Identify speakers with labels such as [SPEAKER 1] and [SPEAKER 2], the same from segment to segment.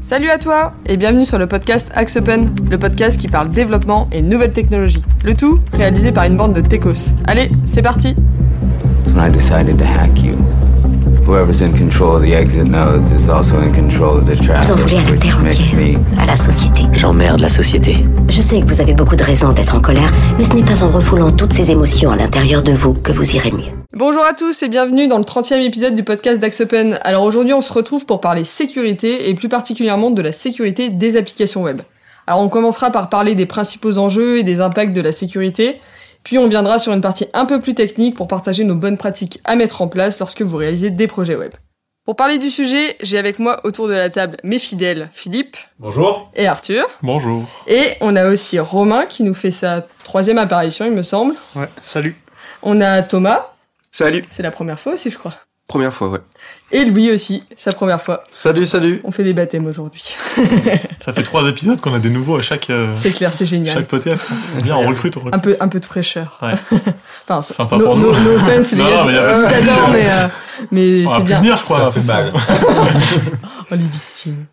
[SPEAKER 1] Salut à toi et bienvenue sur le podcast Axe Open, le podcast qui parle développement et nouvelles technologies. Le tout réalisé par une bande de techos. Allez, c'est parti
[SPEAKER 2] When I decided to hack you, whoever's in control of the exit nodes is also in control of the traffic,
[SPEAKER 3] Vous en voulez à la
[SPEAKER 2] which
[SPEAKER 3] terre
[SPEAKER 2] makes
[SPEAKER 3] entière,
[SPEAKER 2] me
[SPEAKER 3] à la société.
[SPEAKER 4] J'emmerde la société.
[SPEAKER 3] Je sais que vous avez beaucoup de raisons d'être en colère, mais ce n'est pas en refoulant toutes ces émotions à l'intérieur de vous que vous irez mieux.
[SPEAKER 1] Bonjour à tous et bienvenue dans le 30e épisode du podcast d'Axe Open. Alors aujourd'hui on se retrouve pour parler sécurité et plus particulièrement de la sécurité des applications web. Alors on commencera par parler des principaux enjeux et des impacts de la sécurité, puis on viendra sur une partie un peu plus technique pour partager nos bonnes pratiques à mettre en place lorsque vous réalisez des projets web. Pour parler du sujet, j'ai avec moi autour de la table mes fidèles Philippe
[SPEAKER 5] Bonjour.
[SPEAKER 1] et Arthur.
[SPEAKER 5] Bonjour.
[SPEAKER 1] Et on a aussi Romain qui nous fait sa troisième apparition, il me semble.
[SPEAKER 5] Ouais, salut.
[SPEAKER 1] On a Thomas,
[SPEAKER 6] Salut.
[SPEAKER 1] c'est la première fois aussi, je crois.
[SPEAKER 6] Première fois, ouais.
[SPEAKER 1] Et Louis aussi, sa première fois.
[SPEAKER 6] Salut, salut.
[SPEAKER 1] On fait des baptêmes aujourd'hui.
[SPEAKER 5] Ça fait trois épisodes qu'on a des nouveaux à chaque, euh,
[SPEAKER 1] C'est clair, c'est génial.
[SPEAKER 5] chaque podcast. Bien, on recrute, on recrute.
[SPEAKER 1] Un peu, un peu de fraîcheur.
[SPEAKER 5] Ouais.
[SPEAKER 1] enfin,
[SPEAKER 5] Sympa
[SPEAKER 1] no,
[SPEAKER 5] pour
[SPEAKER 1] no-
[SPEAKER 5] nous.
[SPEAKER 1] no offense, les
[SPEAKER 5] Non,
[SPEAKER 1] gars,
[SPEAKER 5] mais
[SPEAKER 1] vous
[SPEAKER 5] souci.
[SPEAKER 1] adore, mais, euh, mais
[SPEAKER 5] On va
[SPEAKER 1] c'est bien.
[SPEAKER 5] venir, je crois.
[SPEAKER 6] Ça fait mal.
[SPEAKER 1] Oh, les victimes.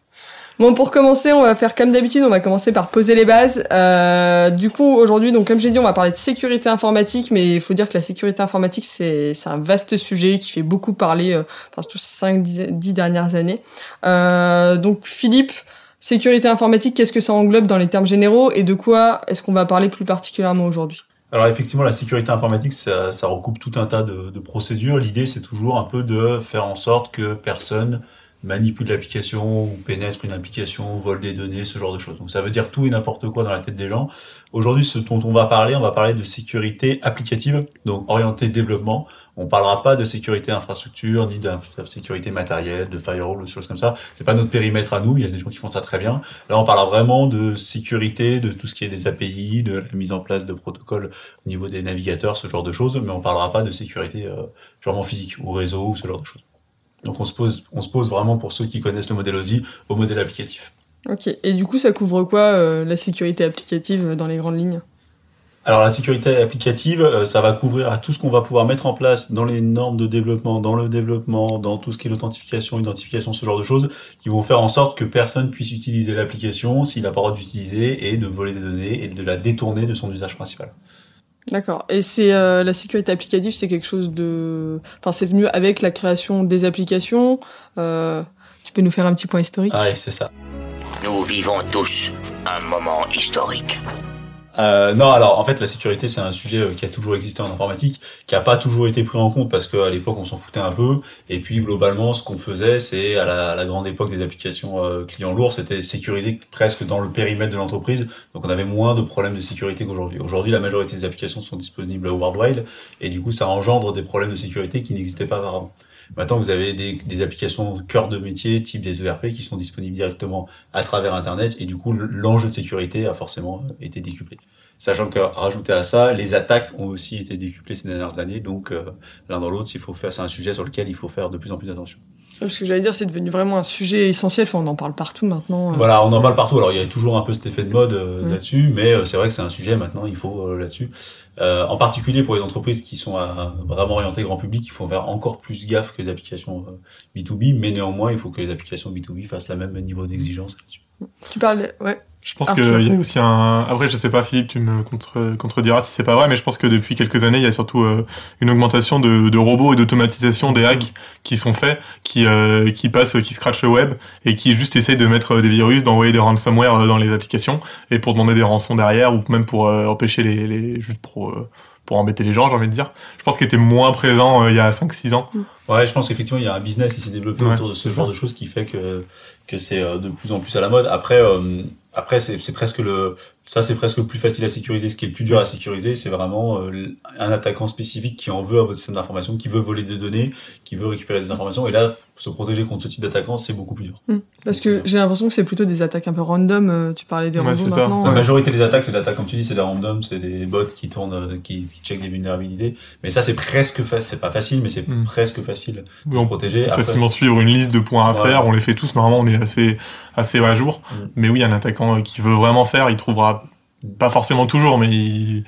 [SPEAKER 1] Bon, pour commencer, on va faire comme d'habitude, on va commencer par poser les bases. Euh, du coup, aujourd'hui, donc comme j'ai dit, on va parler de sécurité informatique, mais il faut dire que la sécurité informatique, c'est un vaste sujet qui fait beaucoup parler, euh, tous ces 5-10 dernières années. Euh, donc, Philippe, sécurité informatique, qu'est-ce que ça englobe dans les termes généraux et de quoi est-ce qu'on va parler plus particulièrement aujourd'hui?
[SPEAKER 7] Alors effectivement, la sécurité informatique, ça, ça recoupe tout un tas de, de procédures. L'idée, c'est toujours un peu de faire en sorte que personne manipule l'application ou pénètre une application, vole des données, ce genre de choses. Donc ça veut dire tout et n'importe quoi dans la tête des gens. Aujourd'hui, ce dont on va parler, on va parler de sécurité applicative, donc orientée développement. On parlera pas de sécurité infrastructure, ni de sécurité matérielle, de firewall ou de choses comme ça. C'est pas notre périmètre à nous. Il y a des gens qui font ça très bien. Là, on parlera vraiment de sécurité, de tout ce qui est des API, de la mise en place de protocoles au niveau des navigateurs, ce genre de choses. Mais on parlera pas de sécurité euh, purement physique ou réseau ou ce genre de choses. Donc on se pose, on se pose vraiment pour ceux qui connaissent le modèle OSI au modèle applicatif.
[SPEAKER 1] Ok. Et du coup, ça couvre quoi euh, la sécurité applicative euh, dans les grandes lignes?
[SPEAKER 7] Alors la sécurité applicative, euh, ça va couvrir à tout ce qu'on va pouvoir mettre en place dans les normes de développement, dans le développement, dans tout ce qui est l'authentification, identification, ce genre de choses, qui vont faire en sorte que personne puisse utiliser l'application s'il n'a pas le droit d'utiliser et de voler des données et de la détourner de son usage principal.
[SPEAKER 1] D'accord. Et c'est euh, la sécurité applicative, c'est quelque chose de, enfin, c'est venu avec la création des applications. Euh, tu peux nous faire un petit point historique?
[SPEAKER 7] Ah, ouais, c'est ça.
[SPEAKER 4] Nous vivons tous un moment historique.
[SPEAKER 7] Euh, non, alors en fait, la sécurité, c'est un sujet euh, qui a toujours existé en informatique, qui a pas toujours été pris en compte parce qu'à l'époque, on s'en foutait un peu. Et puis, globalement, ce qu'on faisait, c'est à la, à la grande époque des applications euh, clients lourds, c'était sécurisé presque dans le périmètre de l'entreprise. Donc, on avait moins de problèmes de sécurité qu'aujourd'hui. Aujourd'hui, la majorité des applications sont disponibles worldwide, et du coup, ça engendre des problèmes de sécurité qui n'existaient pas auparavant. Maintenant, vous avez des, des applications cœur de métier, type des ERP, qui sont disponibles directement à travers Internet, et du coup, l'enjeu de sécurité a forcément euh, été décuplé. Sachant que, rajouté à ça, les attaques ont aussi été décuplées ces dernières années, donc euh, l'un dans l'autre, il faut faire, c'est un sujet sur lequel il faut faire de plus en plus d'attention.
[SPEAKER 1] Parce que j'allais dire, c'est devenu vraiment un sujet essentiel. Enfin, on en parle partout maintenant. euh.
[SPEAKER 7] Voilà, on en parle partout. Alors il y a toujours un peu cet effet de mode euh, là-dessus, mais euh, c'est vrai que c'est un sujet maintenant, il faut euh, là-dessus. Euh, en particulier pour les entreprises qui sont à- vraiment orientées grand public, il faut faire encore plus gaffe que les applications euh, B2B, mais néanmoins, il faut que les applications B2B fassent le même niveau d'exigence là-dessus.
[SPEAKER 1] Tu parles, ouais.
[SPEAKER 5] Je pense qu'il y a aussi un. Après, je sais pas, Philippe, tu me contre... contrediras si c'est pas vrai, mais je pense que depuis quelques années, il y a surtout euh, une augmentation de, de robots et d'automatisation des hacks qui sont faits, qui, euh, qui passent, qui scratchent le web et qui juste essayent de mettre des virus, d'envoyer des ransomware euh, dans les applications et pour demander des rançons derrière ou même pour euh, empêcher les, les. juste pour. euh, pour embêter les gens, j'ai envie de dire. Je pense qu'il était moins présent euh, il y a 5-6 ans.
[SPEAKER 7] Ouais, je pense qu'effectivement, il y a un business qui s'est développé
[SPEAKER 5] Ouais,
[SPEAKER 7] autour de ce genre
[SPEAKER 5] ça.
[SPEAKER 7] de choses qui fait que, que c'est euh, de plus en plus à la mode. Après, euh, après c'est presque le, ça c'est presque le plus facile à sécuriser. Ce qui est le plus dur à sécuriser, c'est vraiment euh, un attaquant spécifique qui en veut à votre système d'information, qui veut voler des données, qui veut récupérer des informations. Et là, se protéger contre ce type d'attaquant, c'est beaucoup plus dur.
[SPEAKER 1] Parce que j'ai l'impression que c'est plutôt des attaques un peu random. euh, Tu parlais des
[SPEAKER 5] Ouais, ça.
[SPEAKER 1] maintenant.
[SPEAKER 7] La
[SPEAKER 1] euh.
[SPEAKER 7] majorité des attaques, c'est des attaques, comme tu dis, c'est des random, c'est des bots qui tournent, euh, qui, qui checkent des vulnérabilités. Mais ça, c'est presque facile. C'est pas facile, mais c'est
[SPEAKER 5] Mm.
[SPEAKER 7] presque facile de
[SPEAKER 5] Oui,
[SPEAKER 7] se
[SPEAKER 5] on
[SPEAKER 7] protéger.
[SPEAKER 5] peut
[SPEAKER 7] Après,
[SPEAKER 5] facilement suivre une liste de points à
[SPEAKER 7] Ouais.
[SPEAKER 5] faire. On les fait tous. Normalement, on est assez, assez à jour.
[SPEAKER 7] Mm.
[SPEAKER 5] Mais oui, un attaquant euh, qui veut vraiment faire, il trouvera pas forcément toujours, mais il,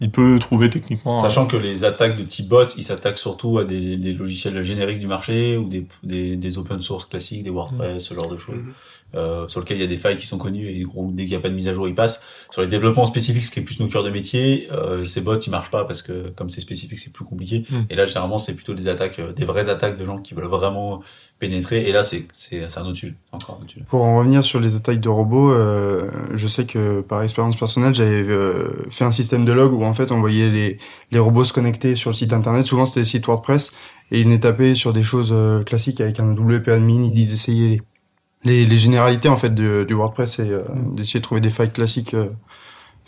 [SPEAKER 5] il peut trouver techniquement.
[SPEAKER 7] Sachant que les attaques de type bots, ils s'attaquent surtout à des, des logiciels génériques du marché ou des, des, des open source classiques, des WordPress, ce genre de choses.
[SPEAKER 5] Mhm.
[SPEAKER 7] Euh, sur lequel il y a des failles qui sont connues et gros, dès qu'il n'y a pas de mise à jour, ils passent. Sur les développements spécifiques, ce qui est plus nos cœurs de métier, euh, ces bots ils marchent pas parce que comme c'est spécifique, c'est plus compliqué.
[SPEAKER 5] Mm.
[SPEAKER 7] Et là, généralement, c'est plutôt des attaques, euh, des vraies attaques de gens qui veulent vraiment pénétrer. Et là, c'est c'est c'est un autre sujet, encore un autre sujet.
[SPEAKER 6] Pour en revenir sur les attaques de robots, euh, je sais que par expérience personnelle, j'avais euh, fait un système de log où en fait on voyait les, les robots se connecter sur le site internet. Souvent c'était des sites WordPress et ils venaient taper sur des choses euh, classiques avec un WP admin. Ils essayaient les, les, généralités en fait de, du WordPress et euh, d'essayer de trouver des failles classiques euh,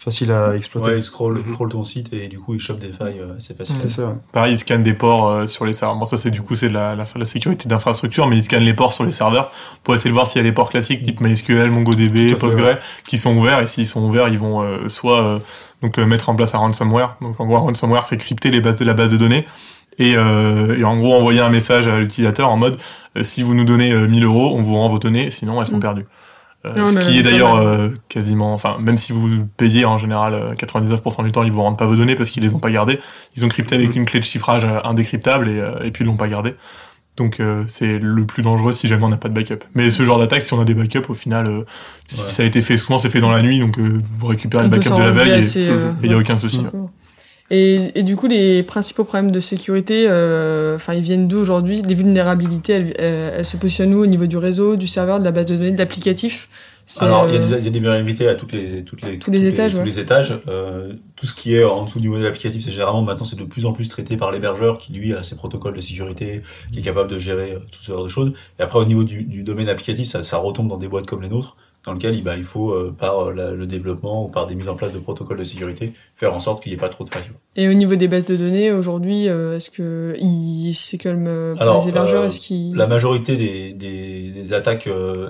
[SPEAKER 6] faciles à exploiter.
[SPEAKER 7] Ouais, ils scrollent, scrollent ton site et du coup, ils chopent des failles euh.
[SPEAKER 6] C'est ça. ouais.
[SPEAKER 5] Pareil, ils scannent des ports euh, sur les serveurs. Bon, ça, c'est du coup, c'est de la, la, la sécurité d'infrastructure, mais ils scannent les ports sur les serveurs pour essayer de voir s'il y a des ports classiques type MySQL, MongoDB, Postgre, qui sont ouverts. Et s'ils sont ouverts, ils vont euh, soit euh, donc euh, mettre en place un ransomware. Donc en gros, un ransomware, c'est crypter les bases de la base de données. Et, euh, et en gros, envoyer un message à l'utilisateur en mode euh, si vous nous donnez euh, 1000 euros, on vous rend vos données, sinon elles sont
[SPEAKER 1] Mm.
[SPEAKER 5] perdues. Euh,
[SPEAKER 1] Non,
[SPEAKER 5] ce qui est d'ailleurs euh, quasiment, enfin, même si vous payez en général euh, 99% du temps, ils vous rendent pas vos données parce qu'ils les ont pas gardées. Ils ont crypté avec une clé de chiffrage euh, indécryptable et, euh, et puis ils l'ont pas gardé. Donc euh, c'est le plus dangereux si jamais on n'a pas de backup. Mais ce genre d'attaque, si on a des backups, au final, euh, si
[SPEAKER 7] Ouais.
[SPEAKER 5] ça a été fait, souvent c'est fait dans la nuit, donc euh, vous récupérez
[SPEAKER 1] On
[SPEAKER 5] le backup de la veille et
[SPEAKER 1] euh,
[SPEAKER 5] il y a aucun souci.
[SPEAKER 6] Mm.
[SPEAKER 1] Et, et du coup, les principaux problèmes de sécurité, euh, enfin, ils viennent d'où aujourd'hui? Les vulnérabilités, elles, elles, elles se positionnent où? Au niveau du réseau, du serveur, de la base de données, de l'applicatif?
[SPEAKER 7] Alors, il y a
[SPEAKER 1] euh,
[SPEAKER 7] des, il y a des vulnérabilités à toutes les, toutes les,
[SPEAKER 1] Tous les étages,
[SPEAKER 7] tous
[SPEAKER 1] ouais.
[SPEAKER 7] les étages. Euh, tout ce qui est en dessous du modèle applicatif, c'est généralement maintenant c'est de plus en plus traité par l'hébergeur qui lui a ses protocoles de sécurité, qui est capable de gérer euh, tout ce genre de choses. Et après, au niveau du, du domaine applicatif, ça, ça retombe dans des boîtes comme les nôtres, dans lequel il, bah, il faut, euh, par euh, la- le développement ou par des mises en place de protocoles de sécurité, faire en sorte qu'il n'y ait pas trop de failles.
[SPEAKER 1] Et au niveau des bases de données, aujourd'hui, euh, est-ce que ils, c'est comme euh, pour
[SPEAKER 7] Alors,
[SPEAKER 1] les hébergeurs, est-ce qu'ils
[SPEAKER 7] La majorité des, des, des attaques,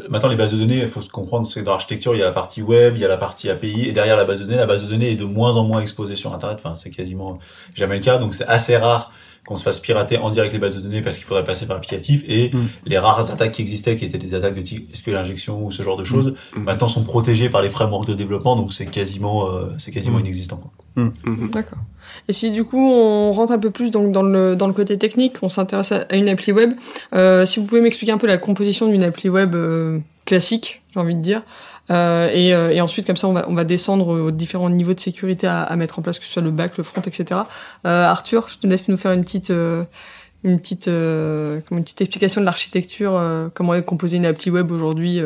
[SPEAKER 7] maintenant les bases de données, il faut se comprendre, c'est dans l'architecture, il y a la partie web, il y a la partie API, et derrière la base de données, la base de données est de moins en moins exposée sur Internet, enfin c'est quasiment jamais le cas, donc c'est assez rare qu'on se fasse pirater en direct les bases de données parce qu'il faudrait passer par l'applicatif, et
[SPEAKER 6] Mm.
[SPEAKER 7] les rares attaques qui existaient, qui étaient des attaques de type SQL injection ou ce genre de choses,
[SPEAKER 8] Mm.
[SPEAKER 7] maintenant sont protégées par les frameworks de développement, donc c'est quasiment, euh, c'est quasiment
[SPEAKER 5] Mm.
[SPEAKER 7] inexistant. Quoi.
[SPEAKER 8] Mhm.
[SPEAKER 1] D'accord. Et si du coup on rentre un peu plus donc dans le dans le côté technique, on s'intéresse à, à une appli web. Euh, si vous pouvez m'expliquer un peu la composition d'une appli web euh, classique, j'ai envie de dire. Euh, et, euh, et ensuite, comme ça, on va, descendre aux différents niveaux de sécurité à, mettre en place, que ce soit le back, le front, etc. Euh, Arthur, je te laisse nous faire une petite, une petite, euh, une petite explication de l'architecture, comment est composée une appli web aujourd'hui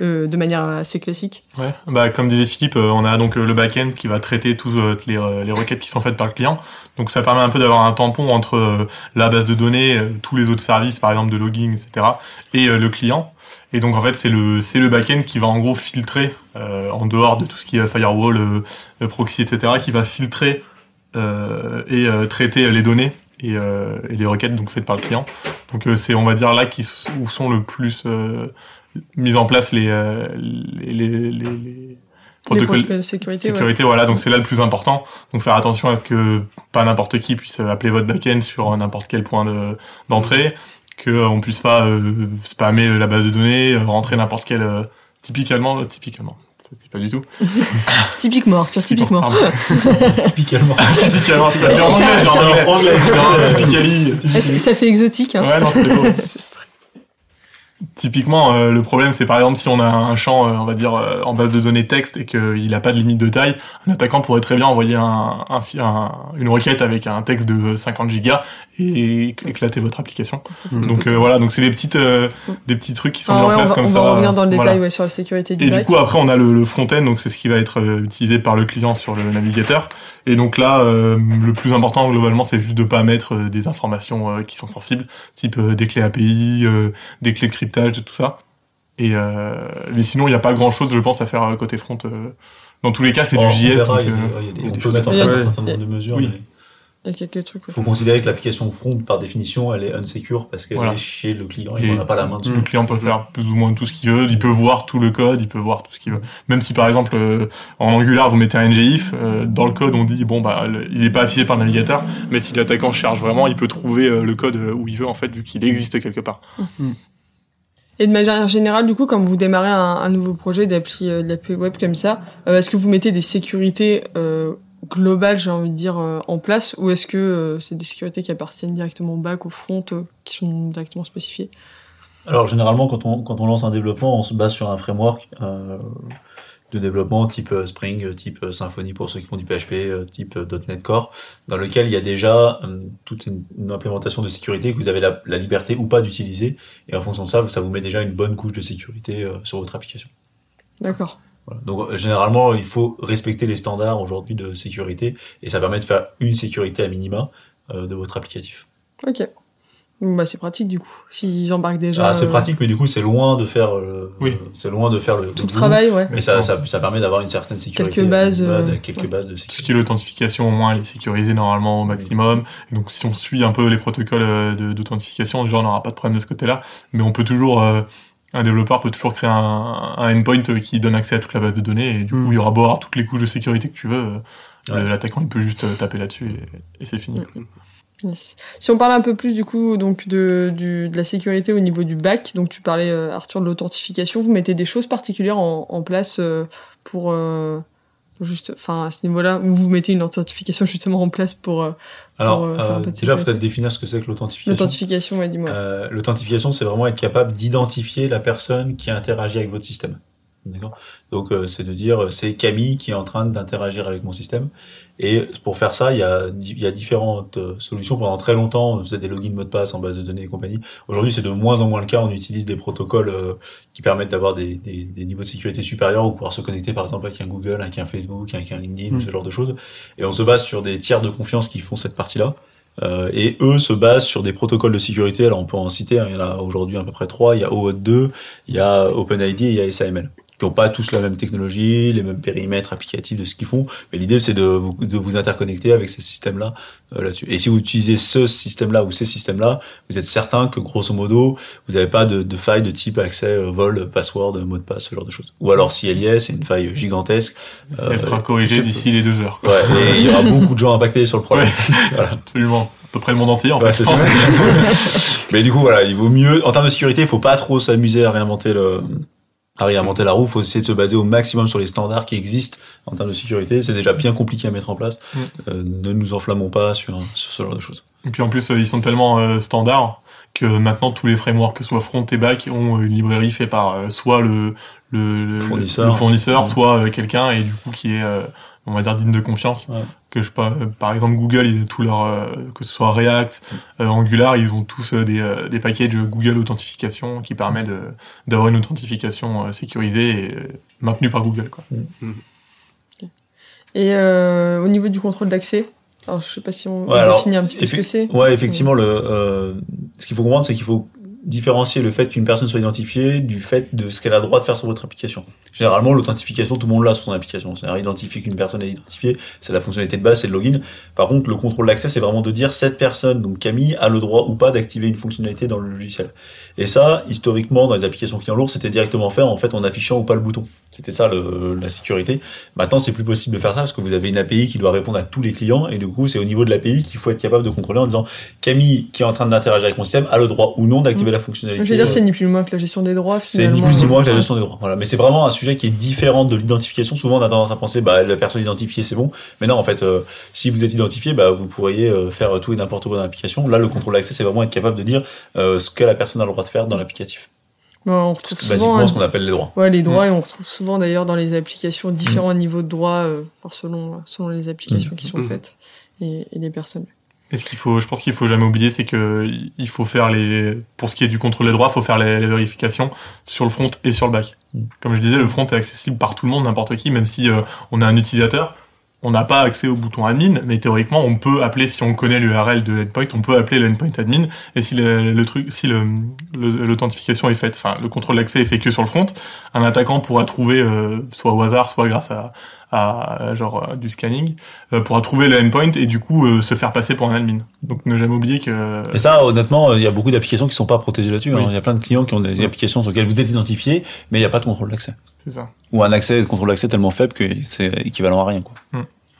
[SPEAKER 1] de manière assez classique.
[SPEAKER 5] Ouais, bah comme disait Philippe, on a donc le back-end qui va traiter toutes les, les requêtes qui sont faites par le client. Donc ça permet un peu d'avoir un tampon entre la base de données, tous les autres services, par exemple de logging, etc., et le client. Et donc en fait c'est le c'est le back-end qui va en gros filtrer euh, en dehors de tout ce qui est firewall, euh, euh, proxy, etc., qui va filtrer euh, et euh, traiter les données et, euh, et les requêtes donc faites par le client. Donc euh, c'est on va dire là qui où sont le plus euh, mis en place les euh, les, les, les- les
[SPEAKER 1] Les
[SPEAKER 5] protocoles
[SPEAKER 1] de sécurité, ouais.
[SPEAKER 5] sécurité, voilà, donc c'est là le plus important. Donc faire attention à ce que pas n'importe qui puisse appeler votre backend sur n'importe quel point de- d'entrée, que euh, on puisse pas euh, spammer la base de données, euh, rentrer n'importe quel euh, typiquement, typiquement, dit pas du tout.
[SPEAKER 1] Typiquement, Arthur, typiquement.
[SPEAKER 7] Typiquement.
[SPEAKER 5] typiquement,
[SPEAKER 1] Ça-
[SPEAKER 5] dire en anglais,
[SPEAKER 1] ça-
[SPEAKER 5] genre en
[SPEAKER 7] ça-
[SPEAKER 5] anglais.
[SPEAKER 7] ça-
[SPEAKER 5] Typically.
[SPEAKER 1] Ça, ça fait exotique. Hein.
[SPEAKER 5] Ouais, non, c'était beau. Typiquement, euh, le problème, c'est par exemple si on a un champ, euh, on va dire, euh, en base de données texte et qu'il n'a pas de limite de taille, un attaquant pourrait très bien envoyer un, un une requête avec un texte de 50 gigas et éclater votre application. Donc euh, voilà, donc c'est des petites, euh, des petits trucs qui sont
[SPEAKER 1] Ah
[SPEAKER 5] mis en
[SPEAKER 1] ouais, on
[SPEAKER 5] place
[SPEAKER 1] va,
[SPEAKER 5] comme
[SPEAKER 1] on
[SPEAKER 5] ça.
[SPEAKER 1] va revenir dans le
[SPEAKER 5] Voilà.
[SPEAKER 1] détail ouais, sur la sécurité du
[SPEAKER 5] Et du coup, après, on a le, le front-end, donc c'est ce qui va être euh, utilisé par le client sur le navigateur. Et donc là, euh, le plus important globalement, c'est juste de pas mettre des informations qui sont sensibles, type des clés API, euh, des clés de cryptage, tout ça. Et euh, mais sinon, il n'y a pas grand-chose, je pense, à faire euh, côté front. euh. Dans tous les cas, c'est
[SPEAKER 7] Bon,
[SPEAKER 5] du JS.
[SPEAKER 7] verra,
[SPEAKER 5] donc,
[SPEAKER 7] il y a des- ouais, il y a des-
[SPEAKER 8] il y a
[SPEAKER 7] on
[SPEAKER 8] des
[SPEAKER 7] peut
[SPEAKER 8] choses
[SPEAKER 7] mettre en
[SPEAKER 1] à
[SPEAKER 7] place
[SPEAKER 1] faire.
[SPEAKER 7] un certain nombre
[SPEAKER 1] Ouais.
[SPEAKER 7] de mesures.
[SPEAKER 5] Oui.
[SPEAKER 7] mais
[SPEAKER 1] Il y a quelques trucs. ouais.
[SPEAKER 7] Il faut considérer que l'application front, par définition, elle est unsecure parce qu'elle
[SPEAKER 5] Voilà.
[SPEAKER 7] est chez le client
[SPEAKER 5] Et-
[SPEAKER 7] et on n'a pas la main dessus.
[SPEAKER 5] Le client peut faire plus ou moins tout ce qu'il veut, il peut voir tout le code, il peut voir tout ce qu'il veut. Même si par exemple en Angular vous mettez un ngif, dans le code on dit bon bah il n'est pas affiché par le navigateur, mais si l'attaquant cherche vraiment, il peut trouver le code où il veut en fait vu qu'il existe quelque part.
[SPEAKER 1] Et de manière générale, du coup, quand vous démarrez un, un nouveau projet d'appli euh, d'appli web comme ça, euh, est-ce que vous mettez des sécurités euh, globales, j'ai envie de dire, euh, en place, ou est-ce que euh, c'est des sécurités qui appartiennent directement au back, au front, euh, qui sont directement spécifiées?
[SPEAKER 7] Alors généralement, quand on, quand on lance un développement, on se base sur un framework de développement type euh, Spring, euh, type euh, Symfony pour ceux qui font du PHP, type .NET Core, dans lequel il y a déjà toute une, une implémentation de sécurité que vous avez la, la liberté ou pas d'utiliser. Et en fonction de ça, ça vous met déjà une bonne couche de sécurité sur votre application.
[SPEAKER 1] D'accord.
[SPEAKER 7] Voilà. Donc généralement, il faut respecter les standards aujourd'hui de sécurité et ça permet de faire une sécurité à minima de votre applicatif.
[SPEAKER 1] Ok. Bah, c'est pratique du coup. S'ils embarquent déjà.
[SPEAKER 7] Ah, c'est
[SPEAKER 1] euh,
[SPEAKER 7] pratique, mais du coup, c'est loin de faire, euh,
[SPEAKER 5] Oui.
[SPEAKER 7] c'est loin de faire le,
[SPEAKER 1] Tout
[SPEAKER 7] le
[SPEAKER 1] le travail, ouais.
[SPEAKER 7] Mais ça, ça, ça permet d'avoir une certaine sécurité.
[SPEAKER 1] Quelques bases,
[SPEAKER 7] euh,
[SPEAKER 1] euh,
[SPEAKER 7] quelques
[SPEAKER 1] ouais.
[SPEAKER 7] bases de
[SPEAKER 5] Tout ce qui
[SPEAKER 7] sécurité.
[SPEAKER 5] est l'authentification, au moins, elle est sécurisée normalement au maximum. Et donc, si on suit un peu les protocoles euh, d'authentification, déjà, on n'aura pas de problème de ce côté-là. Mais on peut toujours, euh, un développeur peut toujours créer un, un endpoint qui donne accès à toute la base de données. Et du coup,
[SPEAKER 6] Mm.
[SPEAKER 5] il y aura beau avoir toutes les couches de sécurité que tu veux.
[SPEAKER 7] Ouais.
[SPEAKER 5] L'attaquant, il peut juste taper là-dessus et, et c'est fini. quoi.
[SPEAKER 1] Yes. Si on parle un peu plus du coup donc de, du, de la sécurité au niveau du bac, donc tu parlais euh, Arthur de l'authentification, vous mettez des choses particulières en, en place euh, pour euh, juste, enfin à ce niveau-là, où vous mettez une authentification justement en place pour euh,
[SPEAKER 7] Alors,
[SPEAKER 1] pour, euh, faire un
[SPEAKER 7] euh,
[SPEAKER 1] de
[SPEAKER 7] déjà, faut peut-être définir ce que c'est que l'authentification.
[SPEAKER 1] l'authentification, ouais, dis-moi.
[SPEAKER 7] Euh, L'authentification, c'est vraiment être capable d'identifier la personne qui interagit avec votre système. D'accord Donc, euh, c'est de dire, euh, c'est Camille qui est en train d'interagir avec mon système. Et pour faire ça, il y a, il y a différentes euh, solutions. Pendant très longtemps, on faisait des logins mots de passe en base de données et compagnie. Aujourd'hui, c'est de moins en moins le cas. On utilise des protocoles euh, qui permettent d'avoir des, des, des niveaux de sécurité supérieurs ou pouvoir se connecter, par exemple, avec un Google, avec un Facebook, avec un LinkedIn, ou
[SPEAKER 6] Mm.
[SPEAKER 7] ce genre de choses. Et on se base sur des tiers de confiance qui font cette partie-là. Euh, et eux se basent sur des protocoles de sécurité. Alors on peut en citer, hein, il y en a aujourd'hui à peu près trois. Il y a OAuth 2, il y a OpenID et il y a SAML qui n'ont pas tous la même technologie, les mêmes périmètres applicatifs de ce qu'ils font. Mais l'idée, c'est de vous, de vous interconnecter avec ces systèmes-là euh, là-dessus. Et si vous utilisez ce système-là ou ces systèmes-là, vous êtes certain que grosso modo, vous n'avez pas de, de faille de type accès, euh, vol, password, mot de passe, ce genre de choses. Ou alors si elle y est, c'est une faille gigantesque. Euh,
[SPEAKER 5] Elle sera corrigée d'ici les deux heures. quoi.
[SPEAKER 7] Ouais, et il y aura beaucoup de gens impactés sur le problème. voilà.
[SPEAKER 5] Absolument. À peu près le monde entier, en
[SPEAKER 7] Ouais,
[SPEAKER 5] fait.
[SPEAKER 7] Mais du coup, voilà, il vaut mieux, en termes de sécurité, il faut pas trop s'amuser à réinventer le, à réinventer la roue. Faut essayer de se baser au maximum sur les standards qui existent en termes de sécurité. C'est déjà bien compliqué à mettre en place.
[SPEAKER 5] Mm.
[SPEAKER 7] Euh, ne nous enflammons pas sur, sur ce genre de choses.
[SPEAKER 5] Et puis en plus, euh, ils sont tellement euh, standards que maintenant tous les frameworks, que ce soit front et back, ont euh, une librairie faite par euh, soit le, le, le-
[SPEAKER 7] Fournisseur.
[SPEAKER 5] le fournisseur,
[SPEAKER 7] Ouais.
[SPEAKER 5] soit quelqu'un et du coup qui est, on va dire, digne de confiance.
[SPEAKER 7] Ouais.
[SPEAKER 5] Que je sais pas, euh, par exemple Google, ils, tout leur, euh, que ce soit React, euh, Angular, ils ont tous euh, des, euh, des packages Google Authentification qui permet de d'avoir une authentification euh, sécurisée et euh, maintenue par Google. Quoi.
[SPEAKER 1] Et euh, au niveau du contrôle d'accès, alors je sais pas si on, on
[SPEAKER 7] Ouais, alors,
[SPEAKER 1] définit un petit peu ce que c'est.
[SPEAKER 7] Ouais, effectivement, le, euh, ce qu'il faut comprendre, c'est qu'il faut différencier le fait qu'une personne soit identifiée du fait de ce qu'elle a le droit de faire sur votre application. Généralement, l'authentification, tout le monde l'a sur son application. C'est-à-dire identifier qu'une personne est identifiée, c'est la fonctionnalité de base, c'est le login. Par contre, le contrôle d'accès, c'est vraiment de dire cette personne, donc Camille, a le droit ou pas d'activer une fonctionnalité dans le logiciel. Et ça, historiquement, dans les applications clients lourds, c'était directement fait en fait en affichant ou pas le bouton. C'était ça le, la sécurité. Maintenant, c'est plus possible de faire ça parce que vous avez une API qui doit répondre à tous les clients et du coup, c'est au niveau de l'API qu'il faut être capable de contrôler en disant Camille, qui est en train d'interagir avec mon système, a le droit ou non d'activer
[SPEAKER 1] Mm.
[SPEAKER 7] la fonctionnalité.
[SPEAKER 1] Je veux dire, c'est ni plus ni moins que la gestion des droits.
[SPEAKER 7] c'est ni plus ni moins que la gestion des droits. Voilà. Mais c'est vraiment un sujet qui est différent de l'identification. Souvent, on a tendance à penser, bah, la personne identifiée, c'est bon. Mais non, en fait, euh, si vous êtes identifié, bah, vous pourriez euh, faire tout et n'importe quoi dans l'application. Là, le contrôle d'accès, c'est vraiment être capable de dire euh, ce que la personne a le droit de faire dans l'applicatif.
[SPEAKER 1] Ouais, on retrouve souvent
[SPEAKER 7] Basiquement,
[SPEAKER 1] hein,
[SPEAKER 7] ce qu'on appelle les droits.
[SPEAKER 1] ouais, les
[SPEAKER 7] Mm.
[SPEAKER 1] droits et on retrouve souvent d'ailleurs dans les applications différents niveaux de droits euh, par selon, selon les applications qui sont
[SPEAKER 8] Mm.
[SPEAKER 1] faites et, et les personnes.
[SPEAKER 5] Et ce qu'il faut, je pense qu'il faut jamais oublier, c'est que il faut faire les, pour ce qui est du contrôle des droits, il faut faire les, les vérifications sur le front et sur le back.
[SPEAKER 7] Mm.
[SPEAKER 5] Comme je disais, le front est accessible par tout le monde, n'importe qui, même si euh, on a un utilisateur, on n'a pas accès au bouton admin, mais théoriquement, on peut appeler, si on connaît l'URL de l'endpoint, on peut appeler le endpoint admin, et si le, truc, si l'authentification est faite, enfin, le contrôle d'accès est fait que sur le front, un attaquant pourra trouver, euh, soit au hasard, soit grâce à, à, genre, euh, du scanning, euh, pourra trouver le endpoint et du coup euh, se faire passer pour un admin. Donc ne jamais oublier que
[SPEAKER 7] Et ça, honnêtement, il y a beaucoup d'applications qui sont pas protégées là-dessus.
[SPEAKER 5] Oui.
[SPEAKER 7] hein. Il y a plein de clients qui ont des
[SPEAKER 5] Oui.
[SPEAKER 7] applications sur lesquelles vous êtes identifié, mais il n'y a pas de contrôle d'accès.
[SPEAKER 5] c'est ça.
[SPEAKER 7] Ou un accès, contrôle d'accès tellement faible que c'est équivalent à rien, quoi.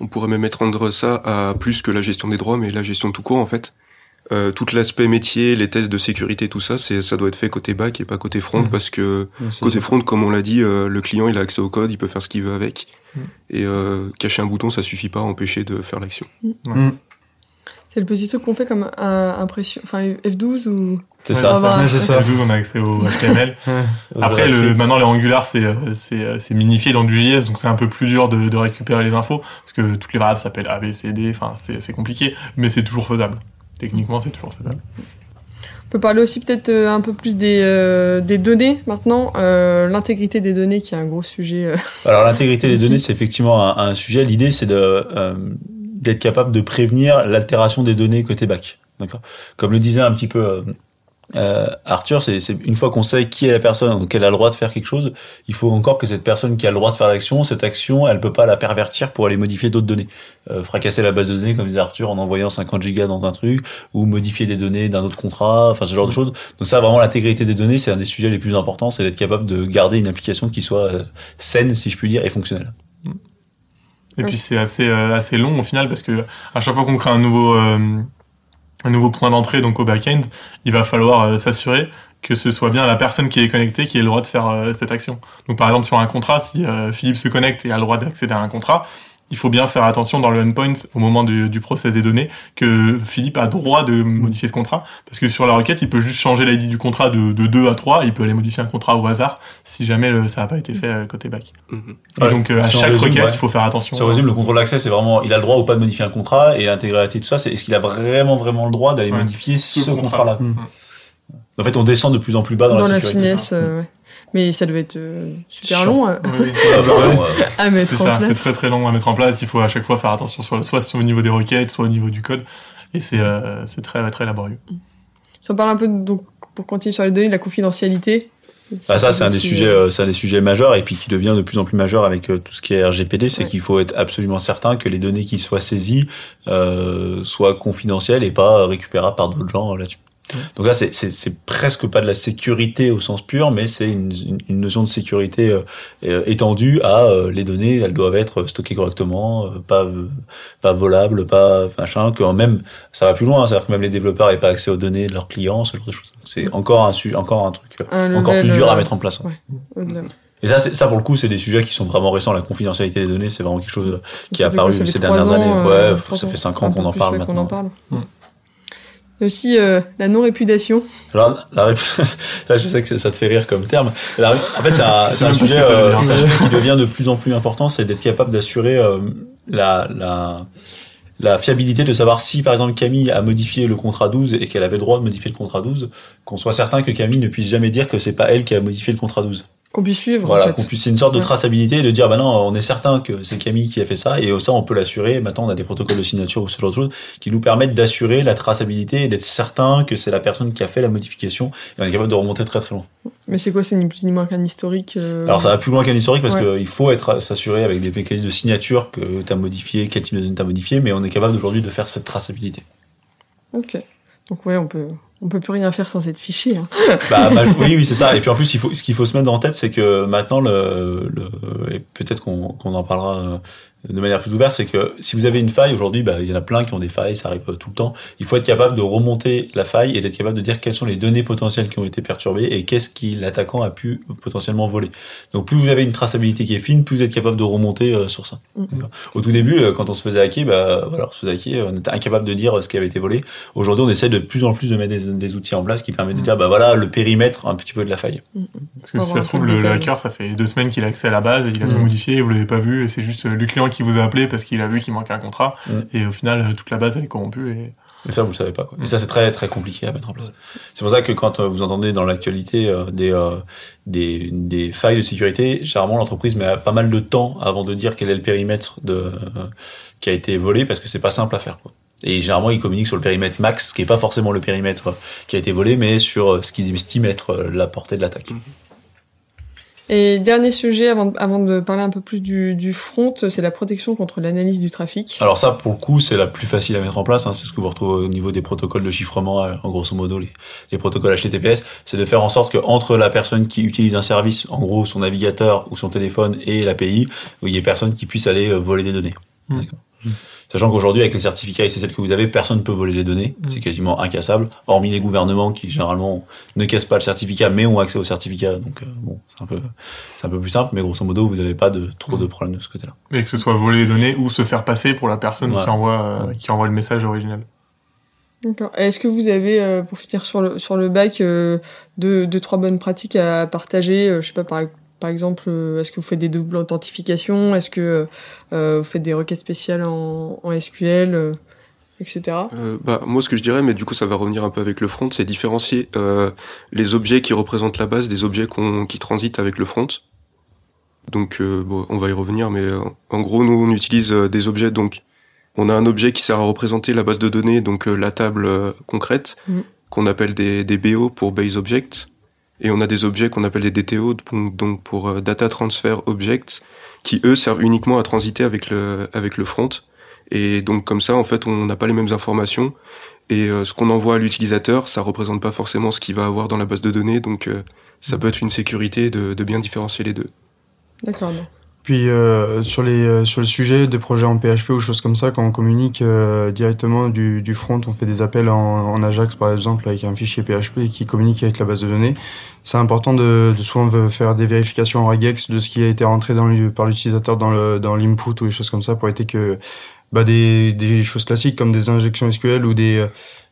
[SPEAKER 8] On pourrait même étendre ça à plus que la gestion des droits, mais la gestion tout court en fait. Euh, tout l'aspect métier, les tests de sécurité, tout ça, c'est ça doit être fait côté back et pas côté front parce que côté
[SPEAKER 6] ça.
[SPEAKER 8] front, comme on l'a dit, euh, le client il a accès au code, il peut faire ce qu'il veut avec. Et euh, cacher un bouton, ça suffit pas à empêcher de faire l'action.
[SPEAKER 1] C'est le petit truc qu'on fait comme impression, enfin F12 ou?
[SPEAKER 7] C'est
[SPEAKER 5] Ouais,
[SPEAKER 7] ça.
[SPEAKER 1] Ah bah,
[SPEAKER 6] Ouais, c'est ça.
[SPEAKER 5] Le 12, on a accès au HTML. Après, le, maintenant, les Angular, c'est, c'est, c'est minifié dans du JS, donc c'est un peu plus dur de, de récupérer les infos, parce que toutes les variables s'appellent A, B, C, D, enfin, c'est, c'est compliqué, mais c'est toujours faisable. Techniquement, c'est toujours faisable.
[SPEAKER 1] On peut parler aussi peut-être euh, un peu plus des, euh, des données maintenant, euh, l'intégrité des données qui est un gros sujet. euh.
[SPEAKER 7] Alors l'intégrité des données, c'est effectivement un, un sujet. L'idée, c'est de euh, d'être capable de prévenir l'altération des données côté back. D'accord? Comme le disait un petit peu euh, Arthur, c'est c'est une fois qu'on sait qui est la personne, qu'elle a le droit de faire quelque chose, il faut encore que cette personne qui a le droit de faire l'action, cette action, elle peut pas la pervertir pour aller modifier d'autres données, Euh, fracasser la base de données, comme disait Arthur, en envoyant 50 gigas dans un truc, ou modifier des données d'un autre contrat, enfin ce genre de choses. Donc ça, vraiment, l'intégrité des données, c'est un des sujets les plus importants, c'est d'être capable de garder une application qui soit euh, saine, si je puis dire, et fonctionnelle.
[SPEAKER 5] Et puis c'est assez euh, assez long au final parce que à chaque fois qu'on crée un nouveau euh, un nouveau point d'entrée donc au back-end, il va falloir euh, s'assurer que ce soit bien la personne qui est connectée qui ait le droit de faire euh, cette action. Donc par exemple sur un contrat, si euh, Philippe se connecte et a le droit d'accéder à un contrat, il faut bien faire attention dans le endpoint au moment du, du process des données que Philippe a droit de modifier ce contrat parce que sur la requête il peut juste changer l'ID du contrat de, de 2 à 3 il peut aller modifier un contrat au hasard si jamais le- ça n'a pas été fait euh, côté back.
[SPEAKER 8] Mhm.
[SPEAKER 5] Et
[SPEAKER 7] Ouais.
[SPEAKER 5] donc euh, à chaque
[SPEAKER 7] résume,
[SPEAKER 5] requête
[SPEAKER 7] ouais.
[SPEAKER 5] il faut faire attention.
[SPEAKER 7] Si on résume, le contrôle d'accès, c'est vraiment, il a le droit ou pas de modifier un contrat, et l'intégralité de tout ça, c'est est-ce qu'il a vraiment, vraiment le droit d'aller
[SPEAKER 5] Ouais.
[SPEAKER 7] modifier ce,
[SPEAKER 5] Ce contrat.
[SPEAKER 7] contrat-là?
[SPEAKER 6] Mm.
[SPEAKER 7] En fait, on descend de plus en plus bas dans,
[SPEAKER 1] dans
[SPEAKER 7] la
[SPEAKER 1] la
[SPEAKER 7] sécurité.
[SPEAKER 1] finesse. euh, ouais. Mais ça devait être super
[SPEAKER 7] Chiant.
[SPEAKER 1] long
[SPEAKER 5] Oui.
[SPEAKER 7] Ah, bah,
[SPEAKER 1] à mettre
[SPEAKER 5] C'est
[SPEAKER 1] en
[SPEAKER 5] très très long à mettre en place. Il faut à chaque fois faire attention sur, soit au niveau des requêtes, soit au niveau du code. Et c'est euh, c'est très très laborieux.
[SPEAKER 1] Si on parle un peu, donc, pour continuer sur les données, de la confidentialité.
[SPEAKER 7] Bah, ça, c'est un des sujets,
[SPEAKER 1] euh,
[SPEAKER 7] c'est un des sujets majeurs et puis qui devient de plus en plus majeur avec euh, tout ce qui est RGPD, c'est
[SPEAKER 1] Ouais.
[SPEAKER 7] qu'il faut être absolument certain que les données qui soient saisies euh, soient confidentielles et pas récupérables par d'autres gens euh, là-dessus. Donc là, c'est- presque pas de la sécurité au sens pur, mais c'est une, notion de sécurité euh, euh, étendue à euh, les données, elles doivent être stockées correctement, euh, pas pas volables, pas machin. Que même ça va plus loin, hein, c'est-à-dire que même les développeurs n'aient pas accès aux données de leurs clients, ce genre de choses. C'est encore un su- encore un truc
[SPEAKER 1] un
[SPEAKER 7] encore plus dur à mettre en place. hein.
[SPEAKER 1] ouais.
[SPEAKER 7] Et ça, ça pour le coup, c'est des sujets qui sont vraiment récents. La confidentialité des données, c'est vraiment quelque chose qui
[SPEAKER 1] fait
[SPEAKER 7] apparu ces dernières
[SPEAKER 1] ans,
[SPEAKER 7] années. Ouais, ça fait cinq ans qu'on en parle maintenant.
[SPEAKER 1] en parle. Il y a aussi euh, la non-répudiation.
[SPEAKER 7] Alors, la rép- ça, je sais que ça te fait rire comme terme. La en fait, c'est un, un sujet, euh, c'est un sujet qui devient de plus en plus important, c'est d'être capable d'assurer euh, la, la, la fiabilité de savoir si, par exemple, Camille a modifié le contrat 12 et qu'elle avait le droit de modifier le contrat 12, qu'on soit certain que Camille ne puisse jamais dire que c'est pas elle qui a modifié le contrat 12.
[SPEAKER 1] Qu'on puisse suivre,
[SPEAKER 7] Voilà,
[SPEAKER 1] en fait.
[SPEAKER 7] qu'on puisse, c'est une sorte de traçabilité et de dire, bah non, on est certain que c'est Camille qui a fait ça, et ça, on peut l'assurer. Maintenant, on a des protocoles de signature ou ce genre de choses qui nous permettent d'assurer la traçabilité et d'être certain que c'est la personne qui a fait la modification, et on est capable de remonter très très loin.
[SPEAKER 1] Mais c'est quoi C'est ni plus ni moins qu'un historique. euh,
[SPEAKER 7] Alors, ça va plus loin qu'un historique parce
[SPEAKER 1] Ouais.
[SPEAKER 7] qu'il faut être, s'assurer avec des mécanismes de signature que tu as modifié, quel type de données tu as modifié, mais on est capable aujourd'hui de faire cette traçabilité.
[SPEAKER 1] Ok. Donc ouais, on peut, on peut plus rien faire sans être fiché. Hein.
[SPEAKER 7] Bah, bah, oui, oui, c'est ça. Et puis en plus, il faut, ce qu'il faut se mettre en tête, c'est que maintenant, le, le et peut-être qu'on qu'on en parlera euh, de manière plus ouverte, c'est que si vous avez une faille aujourd'hui, bah, il y en a plein qui ont des failles, ça arrive euh, tout le temps. Il faut être capable de remonter la faille et d'être capable de dire quelles sont les données potentielles qui ont été perturbées et qu'est-ce qui l'attaquant a pu potentiellement voler. Donc plus vous avez une traçabilité qui est fine, plus vous êtes capable de remonter euh, sur ça. Au tout début, euh, quand on se faisait hacker, bah, voilà, on se faisait hacker, on était incapable de dire ce qui avait été volé. Aujourd'hui, on essaie de plus en plus de mettre des, des outils en place qui permettent de dire, bah voilà, le périmètre un petit peu de la faille.
[SPEAKER 5] Parce que si ça se trouve, le, hacker, ça fait deux semaines qu'il a accès à la base, et il a tout
[SPEAKER 6] Mm.
[SPEAKER 5] modifié, vous l'avez pas vu, et c'est juste le client qui vous a appelé parce qu'il a vu qu'il manquait un contrat,
[SPEAKER 7] Mm.
[SPEAKER 5] et au final, toute la base, elle est corrompue. Et...
[SPEAKER 7] Et ça, vous le savez pas. Quoi. Et ça, c'est très très compliqué à mettre en place. C'est pour ça que quand euh, vous entendez dans l'actualité euh, des, euh, des des failles de sécurité, généralement l'entreprise met pas mal de temps avant de dire quel est le périmètre de euh, qui a été volé parce que c'est pas simple à faire. Quoi. Et généralement, ils communiquent sur le périmètre max, qui est pas forcément le périmètre qui a été volé, mais sur ce qu'ils estiment être la portée de l'attaque.
[SPEAKER 1] Et dernier sujet, avant, de- avant de parler un peu plus du, du front, c'est la protection contre l'analyse du trafic.
[SPEAKER 7] Alors ça, pour le coup, c'est la plus facile à mettre en place. Hein. C'est ce que vous retrouvez au niveau des protocoles de chiffrement, euh, en grosso modo, les, les protocoles HTTPS. C'est de faire en sorte que entre la personne qui utilise un service, en gros son navigateur ou son téléphone, et l'API, il y ait personne qui puisse aller euh, voler des données.
[SPEAKER 5] Mm.
[SPEAKER 7] D'accord. Sachant qu'aujourd'hui, avec les certificats et c'est celle que vous avez, personne ne peut voler les données.
[SPEAKER 5] Mm.
[SPEAKER 7] C'est quasiment incassable, hormis les gouvernements qui généralement ne cassent pas le certificat, mais ont accès au certificat. Donc euh, bon, c'est un peu, c'est un peu plus simple, mais grosso modo, vous n'avez pas de trop de
[SPEAKER 5] Mm.
[SPEAKER 7] problèmes de ce côté-là.
[SPEAKER 5] Et que ce soit voler les données ou se faire passer pour la personne
[SPEAKER 7] Ouais.
[SPEAKER 5] qui envoie, euh, qui envoie le message original.
[SPEAKER 1] D'accord. Est-ce que vous avez, euh, pour finir sur le, sur le bac, euh, deux, deux, trois bonnes pratiques à partager euh, Je sais pas, par, par exemple, euh, est-ce que vous faites des doubles authentifications? Est-ce que euh, vous faites des requêtes spéciales en, en SQL, etc.
[SPEAKER 8] Euh, bah, moi, ce que je dirais, mais du coup, ça va revenir un peu avec le front, c'est différencier euh, les objets qui représentent la base des objets qu'on- qui transitent avec le front. Donc, euh, bon, on va y revenir, mais en gros, nous, on utilise des objets. Donc, on a un objet qui sert à représenter la base de données, donc la table concrète,
[SPEAKER 1] Mhm.
[SPEAKER 8] qu'on appelle des, des BO pour Base Object. Et on a des objets qu'on appelle des DTO, donc, pour euh, Data Transfer Object, qui eux servent uniquement à transiter avec le, avec le front. Et donc comme ça, en fait, on n'a pas les mêmes informations. Et euh, ce qu'on envoie à l'utilisateur, ça représente pas forcément ce qu'il va avoir dans la base de données. Donc euh, ça peut être une sécurité de, de bien différencier les deux.
[SPEAKER 1] D'accord.
[SPEAKER 6] Puis euh, sur les euh, sur le sujet des projets en PHP ou choses comme ça, quand on communique euh, directement du, du front, on fait des appels en, en Ajax par exemple avec un fichier PHP qui communique avec la base de données. C'est important de, de souvent faire des vérifications en regex de ce qui a été rentré dans le, par l'utilisateur dans le dans l'input ou des choses comme ça pour éviter que bah, des, des choses classiques comme des injections SQL ou des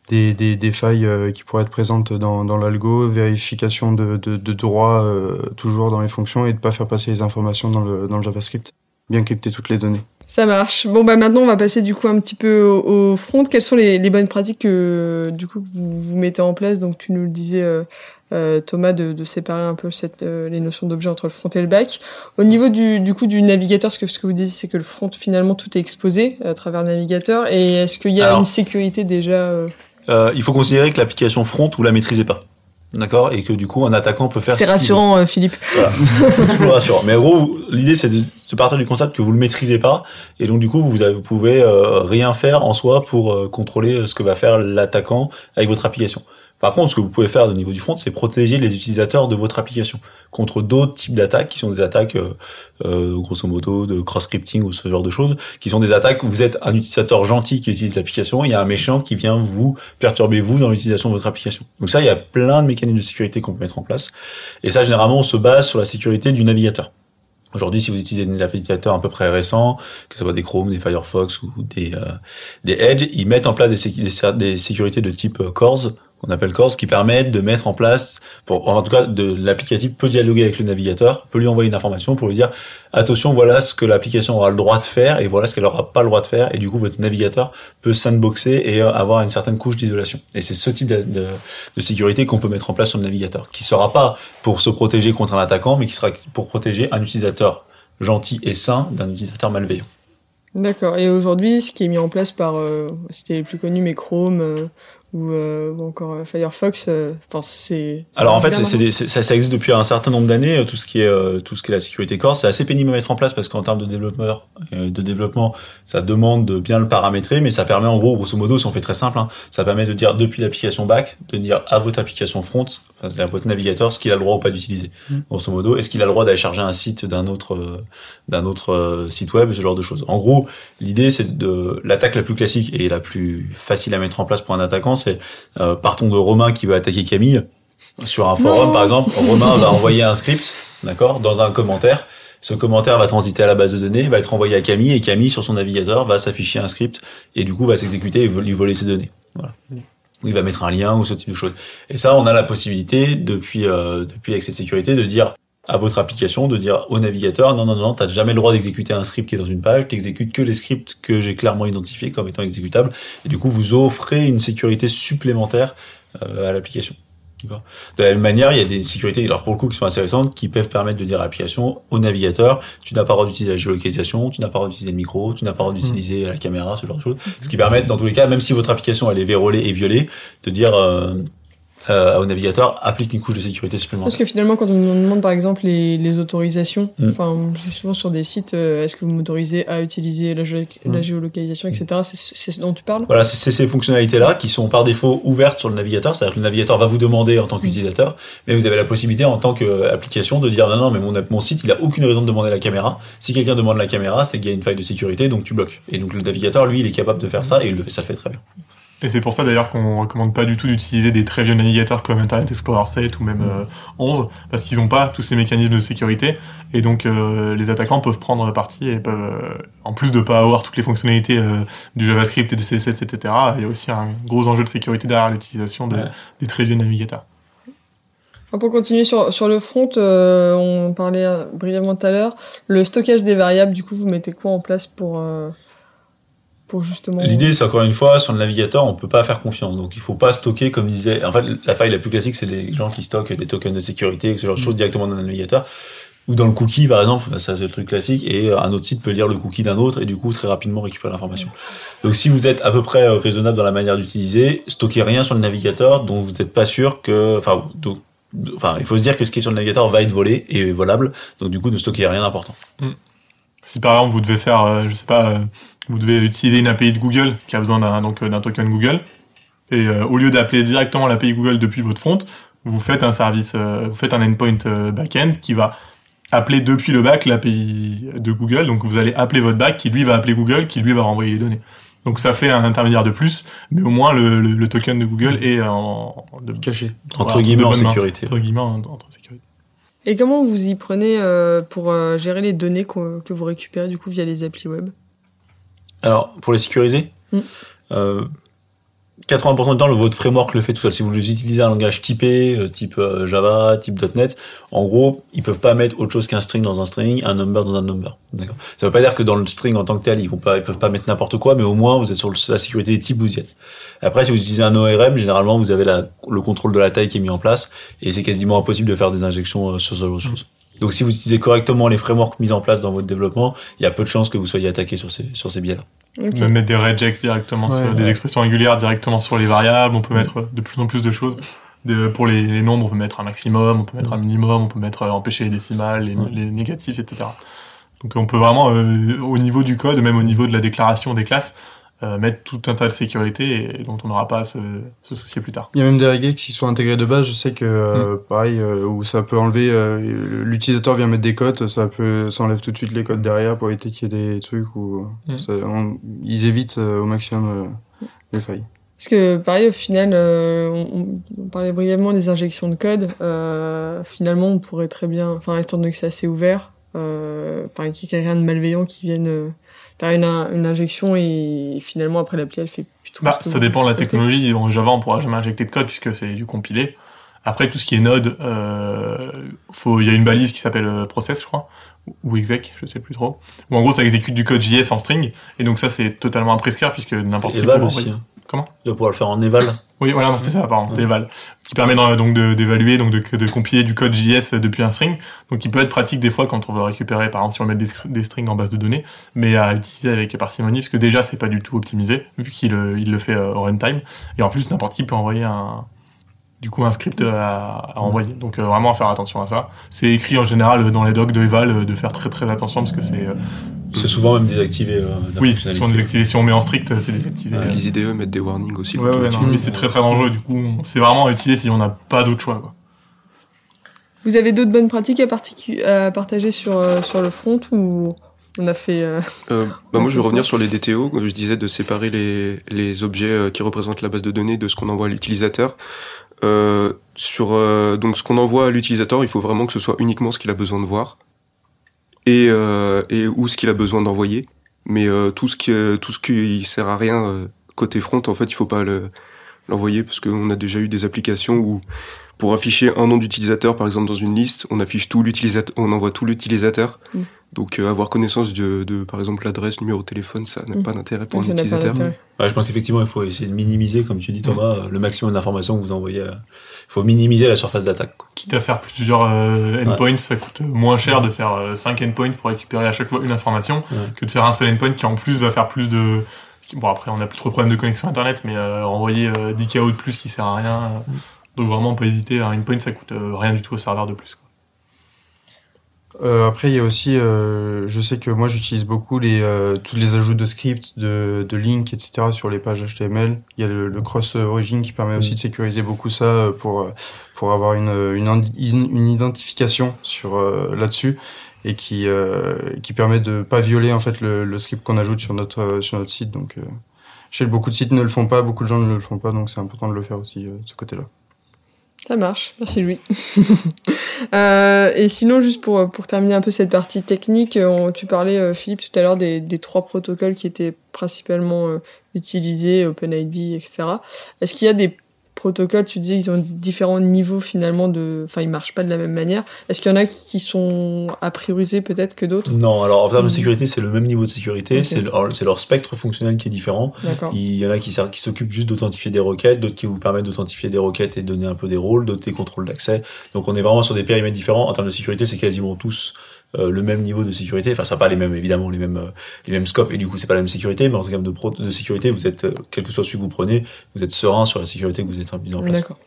[SPEAKER 6] des, des, des failles euh, qui pourraient être présentes dans, dans l'algo, vérification de, de, de droit euh, toujours dans les fonctions et de pas faire passer les informations dans le, dans le JavaScript. Bien crypter toutes les données.
[SPEAKER 1] Ça marche. Bon, bah maintenant, on va passer du coup un petit peu au, au front. Quelles sont les, les bonnes pratiques que du coup vous, vous mettez en place? Donc, tu nous le disais, euh, euh, Thomas, de, de séparer un peu cette, euh, les notions d'objet entre le front et le back. Au niveau du, du coup du navigateur, ce que, ce que vous dites, c'est que le front, finalement, tout est exposé à travers le navigateur. Et est-ce qu'il y a
[SPEAKER 7] Alors-
[SPEAKER 1] une sécurité déjà euh,
[SPEAKER 7] il faut considérer que l'application front, vous la maîtrisez pas. D'accord? Et que du coup, un attaquant peut faire
[SPEAKER 1] C'est rassurant, euh, Philippe.
[SPEAKER 7] Voilà. C'est toujours rassurant. Mais en gros, l'idée, c'est de, de partir du concept que vous le maîtrisez pas. Et donc, du coup, vous, avez- vous pouvez euh, rien faire en soi pour euh, contrôler ce que va faire l'attaquant avec votre application. Par contre, ce que vous pouvez faire au niveau du front, c'est protéger les utilisateurs de votre application contre d'autres types d'attaques qui sont des attaques, euh, euh, grosso modo, de cross-scripting ou ce genre de choses, qui sont des attaques où vous êtes un utilisateur gentil qui utilise l'application, il y a un méchant qui vient vous perturber vous dans l'utilisation de votre application. Donc ça, il y a plein de mécanismes de sécurité qu'on peut mettre en place. Et ça, généralement, on se base sur la sécurité du navigateur. Aujourd'hui, si vous utilisez des navigateurs à peu près récents, que ce soit des Chrome, des Firefox ou des, euh, des Edge, ils mettent en place des sécurités de type euh, CORS, qu'on appelle CORS, qui permettent de mettre en place, pour, en tout cas, de l'applicatif peut dialoguer avec le navigateur, peut lui envoyer une information pour lui dire attention, voilà ce que l'application aura le droit de faire et voilà ce qu'elle aura pas le droit de faire. Et du coup, votre navigateur peut sandboxer et euh, avoir une certaine couche d'isolation. Et c'est ce type de, de, de sécurité qu'on peut mettre en place sur le navigateur, qui sera pas pour se protéger contre un attaquant, mais qui sera pour protéger un utilisateur gentil et sain d'un utilisateur malveillant.
[SPEAKER 1] D'accord. Et aujourd'hui, ce qui est mis en place par, euh, c'était les plus connus, mais Chrome euh, ou, euh, ou encore euh, Firefox, euh, enfin c'est. c'est
[SPEAKER 7] Alors en fait, des- c'est- ça, ça existe depuis un certain nombre d'années. euh, Tout ce qui est euh, tout ce qui est la sécurité core, c'est assez pénible à mettre en place parce qu'en termes de développeur, euh, de développement, ça demande de bien le paramétrer, mais ça permet en gros, grosso modo, si on fait très simple, hein, ça permet de dire depuis l'application back, de dire à votre application front, enfin, à votre navigateur, ce qu'il a le droit ou pas d'utiliser. Grosso modo, est-ce qu'il a le droit d'aller charger un site d'un autre d'un autre site web, ce genre de choses. En gros, l'idée c'est de l'attaque la plus classique et la plus facile à mettre en place pour un attaquant, c'est euh, partons de Romain qui veut attaquer Camille sur un forum
[SPEAKER 1] Non.
[SPEAKER 7] par exemple. Romain va envoyer un script, d'accord, dans un commentaire. Ce commentaire va transiter à la base de données, va être envoyé à Camille et Camille sur son navigateur va s'afficher un script et du coup va s'exécuter et lui voler ses données. Voilà. Ou il va mettre un lien ou ce type de choses. Et ça, on a la possibilité depuis euh, depuis avec cette sécurité de dire à votre application de dire au navigateur non non non t'as jamais le droit d'exécuter un script qui est dans une page t'exécutes que les scripts que j'ai clairement identifiés comme étant exécutables et du coup vous offrez une sécurité supplémentaire euh, à l'application. De la même manière, il y a des sécurités, alors pour le coup, qui sont récentes, qui peuvent permettre de dire à l'application, au navigateur, tu n'as pas le droit d'utiliser la géolocalisation, tu n'as pas le droit d'utiliser le micro, tu n'as pas le droit d'utiliser la caméra, ce genre de choses. Ce qui permet, dans tous les cas, même si votre application elle est vérolée et violée, de dire euh, euh, au navigateur, applique une couche de sécurité
[SPEAKER 1] Parce
[SPEAKER 7] supplémentaire.
[SPEAKER 1] que finalement, quand on nous demande par exemple les, les autorisations,
[SPEAKER 7] Mm.
[SPEAKER 1] enfin, c'est souvent sur des sites, euh, est-ce que vous m'autorisez à utiliser la, gé- la géolocalisation, etc. C'est c'est ce dont tu parles?
[SPEAKER 7] Voilà, c'est ces fonctionnalités-là qui sont par défaut ouvertes sur le navigateur. C'est-à-dire que le navigateur va vous demander en tant qu'utilisateur, mais vous avez la possibilité en tant qu'application de dire non, non, mais mon, mon site, il a aucune raison de demander la caméra. Si quelqu'un demande la caméra, c'est qu'il y a une faille de sécurité, donc tu bloques. Et donc le navigateur, lui, il est capable de faire ça et il le fait, ça le fait très bien.
[SPEAKER 5] Et c'est pour ça d'ailleurs qu'on recommande pas du tout d'utiliser des très vieux navigateurs comme Internet Explorer 7 ou même euh, 11, parce qu'ils n'ont pas tous ces mécanismes de sécurité. Et donc euh, les attaquants peuvent prendre parti et peuvent, euh, en plus de pas avoir toutes les fonctionnalités euh, du JavaScript et des CSS, etc., il y a aussi un gros enjeu de sécurité derrière l'utilisation des,
[SPEAKER 7] Ouais.
[SPEAKER 5] des très vieux navigateurs.
[SPEAKER 1] Pour continuer sur, sur le front, euh, on parlait brièvement tout à l'heure, le stockage des variables, du coup, vous mettez quoi en place pour, euh, pour justement...
[SPEAKER 7] L'idée, c'est encore une fois, sur le navigateur, on peut pas faire confiance. Donc, il faut pas stocker, comme disait. En fait, la faille la plus classique, c'est les gens qui stockent des tokens de sécurité, ce genre de choses directement dans le navigateur. Ou dans le cookie, par exemple, ça c'est le truc classique, et euh, un autre site peut lire le cookie d'un autre et du coup très rapidement récupérer l'information. Donc si vous êtes à peu près euh, raisonnable dans la manière d'utiliser, stockez rien sur le navigateur dont vous n'êtes pas sûr que, enfin, donc, enfin, il faut se dire que ce qui est sur le navigateur va être volé et volable, donc du coup ne stockez rien d'important.
[SPEAKER 5] Si par exemple vous devez faire, euh, je sais pas, euh, vous devez utiliser une API de Google qui a besoin d'un donc euh, d'un token Google, et euh, au lieu d'appeler directement l'API Google depuis votre front, vous faites un service, euh, vous faites un endpoint euh, backend qui va appeler depuis le back l'API de Google. Donc vous allez appeler votre back qui lui va appeler Google, qui lui va renvoyer les données. Donc ça fait un intermédiaire de plus, mais au moins le, le- le token de Google est en de,
[SPEAKER 6] Caché.
[SPEAKER 7] Entre
[SPEAKER 5] voilà,
[SPEAKER 7] guillemets en
[SPEAKER 5] main.
[SPEAKER 7] sécurité.
[SPEAKER 5] Entre guillemets en- entre sécurité.
[SPEAKER 1] Et comment vous y prenez euh, pour euh, gérer les données que vous récupérez, du coup, via les applis web?
[SPEAKER 7] Alors, pour les sécuriser,
[SPEAKER 1] Mm.
[SPEAKER 7] euh, 80% du temps, le, votre framework le fait tout seul. Si vous utilisez un langage typé, euh, type euh, Java, type .NET, en gros, ils peuvent pas mettre autre chose qu'un string dans un string, un number dans un number. D'accord. Ça veut pas dire que dans le string en tant que tel, ils vont pas, ils peuvent pas mettre n'importe quoi, mais au moins, vous êtes sur la sécurité des types, vous y êtes. Après, si vous utilisez un ORM, généralement, vous avez la, le contrôle de la taille qui est mis en place, et c'est quasiment impossible de faire des injections euh, sur ce genre de choses. Donc, si vous utilisez correctement les frameworks mis en place dans votre développement, il y a peu de chances que vous soyez attaqué sur ces, sur ces biais-là.
[SPEAKER 1] Ok.
[SPEAKER 5] Même mettre des regex directement
[SPEAKER 6] Ouais,
[SPEAKER 5] sur des expressions régulières directement sur les variables. On peut mettre de plus en plus de choses. De- pour les, les nombres, on peut mettre un maximum, on peut mettre un minimum, on peut mettre euh, empêcher les décimales, les,
[SPEAKER 7] Ouais.
[SPEAKER 5] les négatifs, etc. Donc on peut vraiment, euh, au niveau du code, même au niveau de la déclaration des classes, euh, mettre tout un tas de sécurité et, dont on n'aura pas à se, se soucier plus tard.
[SPEAKER 6] Il y a même des regex qui sont intégrés de base. Je sais que, euh,
[SPEAKER 5] Mm.
[SPEAKER 6] pareil, euh, où ça peut enlever, euh, l'utilisateur vient mettre des codes, ça peut, ça enlève tout de suite les codes derrière pour éviter qu'il y ait des trucs où
[SPEAKER 5] Mm.
[SPEAKER 6] ça- on- ils évitent euh, au maximum euh, les failles.
[SPEAKER 1] Parce que pareil, au final, euh, on, on- on parlait brièvement des injections de code. Euh, finalement, on pourrait très bien, enfin, étant donné que c'est assez ouvert, euh, enfin, qu'il y ait quelqu'un de malveillant qui vienne faire une, une injection et finalement après l'appli elle fait plus trop.
[SPEAKER 5] Bah, ça dépend de la technologie. En Java, on pourra jamais injecter de code puisque c'est du compilé. Après, tout ce qui est Node, euh, il y a une balise qui s'appelle euh, process, je crois, ou exec, je sais plus trop. Où en gros, ça exécute du code JS en string. Et donc ça, c'est totalement à prescrire puisque n'importe qui peut l'envoyer.
[SPEAKER 7] hein.
[SPEAKER 5] Comment
[SPEAKER 7] va pouvoir le faire en eval.
[SPEAKER 5] Oui, voilà, non, c'était ça, pardon, c'était Eval. Qui permet donc de- d'évaluer, donc de, de compiler du code JS depuis un string. Donc il peut être pratique des fois quand on veut récupérer, par exemple, si on met des, des strings en base de données, mais à utiliser avec parcimonie, parce que déjà, c'est pas du tout optimisé, vu qu'il euh, il le fait euh, au runtime. Et en plus, n'importe qui peut envoyer un, du coup, un script à, à envoyer. Donc euh, vraiment à faire attention à ça. C'est écrit en général dans les docs de Eval euh, de faire très très attention parce que c'est, euh,
[SPEAKER 7] C'est souvent même désactivé. Euh, la
[SPEAKER 5] oui, si on, désactive- si on met en strict, euh, c'est désactivé.
[SPEAKER 7] Ouais.
[SPEAKER 8] Les IDE mettent des warnings aussi.
[SPEAKER 5] Ouais, non, mais c'est très très dangereux. Du coup, c'est vraiment à utiliser si on n'a pas d'autre choix. Quoi.
[SPEAKER 1] Vous avez d'autres bonnes pratiques à, particu- à partager sur, euh, sur le front ou on a fait. euh,
[SPEAKER 8] Euh, bah moi, je vais revenir sur les DTO. Je disais, de séparer les, les objets euh, qui représentent la base de données de ce qu'on envoie à l'utilisateur. Euh, sur euh, donc ce qu'on envoie à l'utilisateur, il faut vraiment que ce soit uniquement ce qu'il a besoin de voir et euh, et ou ce qu'il a besoin d'envoyer. Mais euh, tout ce qui euh, tout ce qui sert à rien euh, côté front, en fait, il faut pas le l'envoyer parce qu'on a déjà eu des applications où pour afficher un nom d'utilisateur, par exemple dans une liste, on affiche tout l'utilisateur, on envoie tout l'utilisateur.
[SPEAKER 1] Mm.
[SPEAKER 8] Donc euh, avoir connaissance de, de par exemple l'adresse, numéro de téléphone, ça n'a
[SPEAKER 1] Mm.
[SPEAKER 8] pas d'intérêt pour
[SPEAKER 1] ça d'intérêt.
[SPEAKER 7] Ouais, je pense qu'effectivement, il faut essayer de minimiser, comme tu dis Thomas, euh, le maximum d'informations que vous envoyez. euh, Il faut minimiser la surface d'attaque.
[SPEAKER 5] Quitte à faire plusieurs euh, endpoints, ça coûte moins cher de faire 5 endpoints pour récupérer à chaque fois une information
[SPEAKER 7] Ouais.
[SPEAKER 5] que de faire un seul endpoint qui en plus va faire plus de. Bon, après, on n'a plus trop de problèmes de connexion internet, mais euh, envoyer euh, 10 KO de plus qui sert à rien. Donc vraiment, peut hésiter. Un endpoint, ça coûte euh, rien du tout au serveur de plus.
[SPEAKER 6] Euh, après, il y a aussi, euh, je sais que moi j'utilise beaucoup les euh, tous les ajouts de scripts, de, de links, etc. sur les pages HTML. Il y a le, le cross origin qui permet aussi de sécuriser beaucoup ça euh, pour euh, pour avoir une une, une, identification sur là-dessus et qui qui permet de pas violer en fait le, le script qu'on ajoute sur notre sur notre site. Donc je sais que beaucoup de sites ne le font pas, beaucoup de gens ne le font pas, donc c'est important de le faire aussi de ce côté-là.
[SPEAKER 1] Ça marche, merci Louis. euh, et sinon, juste pour, pour terminer un peu cette partie technique, on, tu parlais, euh, Philippe, tout à l'heure des, des trois protocoles qui étaient principalement euh, utilisés, OpenID, etc. Est-ce qu'il y a des protocoles, tu disais qu'ils ont différents niveaux finalement de... Enfin, ils marchent pas de la même manière. Est-ce qu'il y en a qui sont à prioriser peut-être que d'autres?
[SPEAKER 7] Non, alors en termes de
[SPEAKER 1] Mhm.
[SPEAKER 7] sécurité, c'est le même niveau de sécurité, c'est leur, spectre fonctionnel qui est différent. Il y en a qui s'occupent juste d'authentifier des requêtes, d'autres qui vous permettent d'authentifier des requêtes et de donner un peu des rôles, d'autres des contrôles d'accès. Donc on est vraiment sur des périmètres différents. En termes de sécurité, c'est quasiment tous euh, le même niveau de sécurité. Enfin, ça pas les mêmes, évidemment, les mêmes, euh, les mêmes scopes, et du coup, c'est pas la même sécurité, mais en termes de, pro- de sécurité, vous êtes, euh, quel que soit celui que vous prenez, vous êtes serein sur la sécurité que vous êtes mis en place.
[SPEAKER 1] D'accord.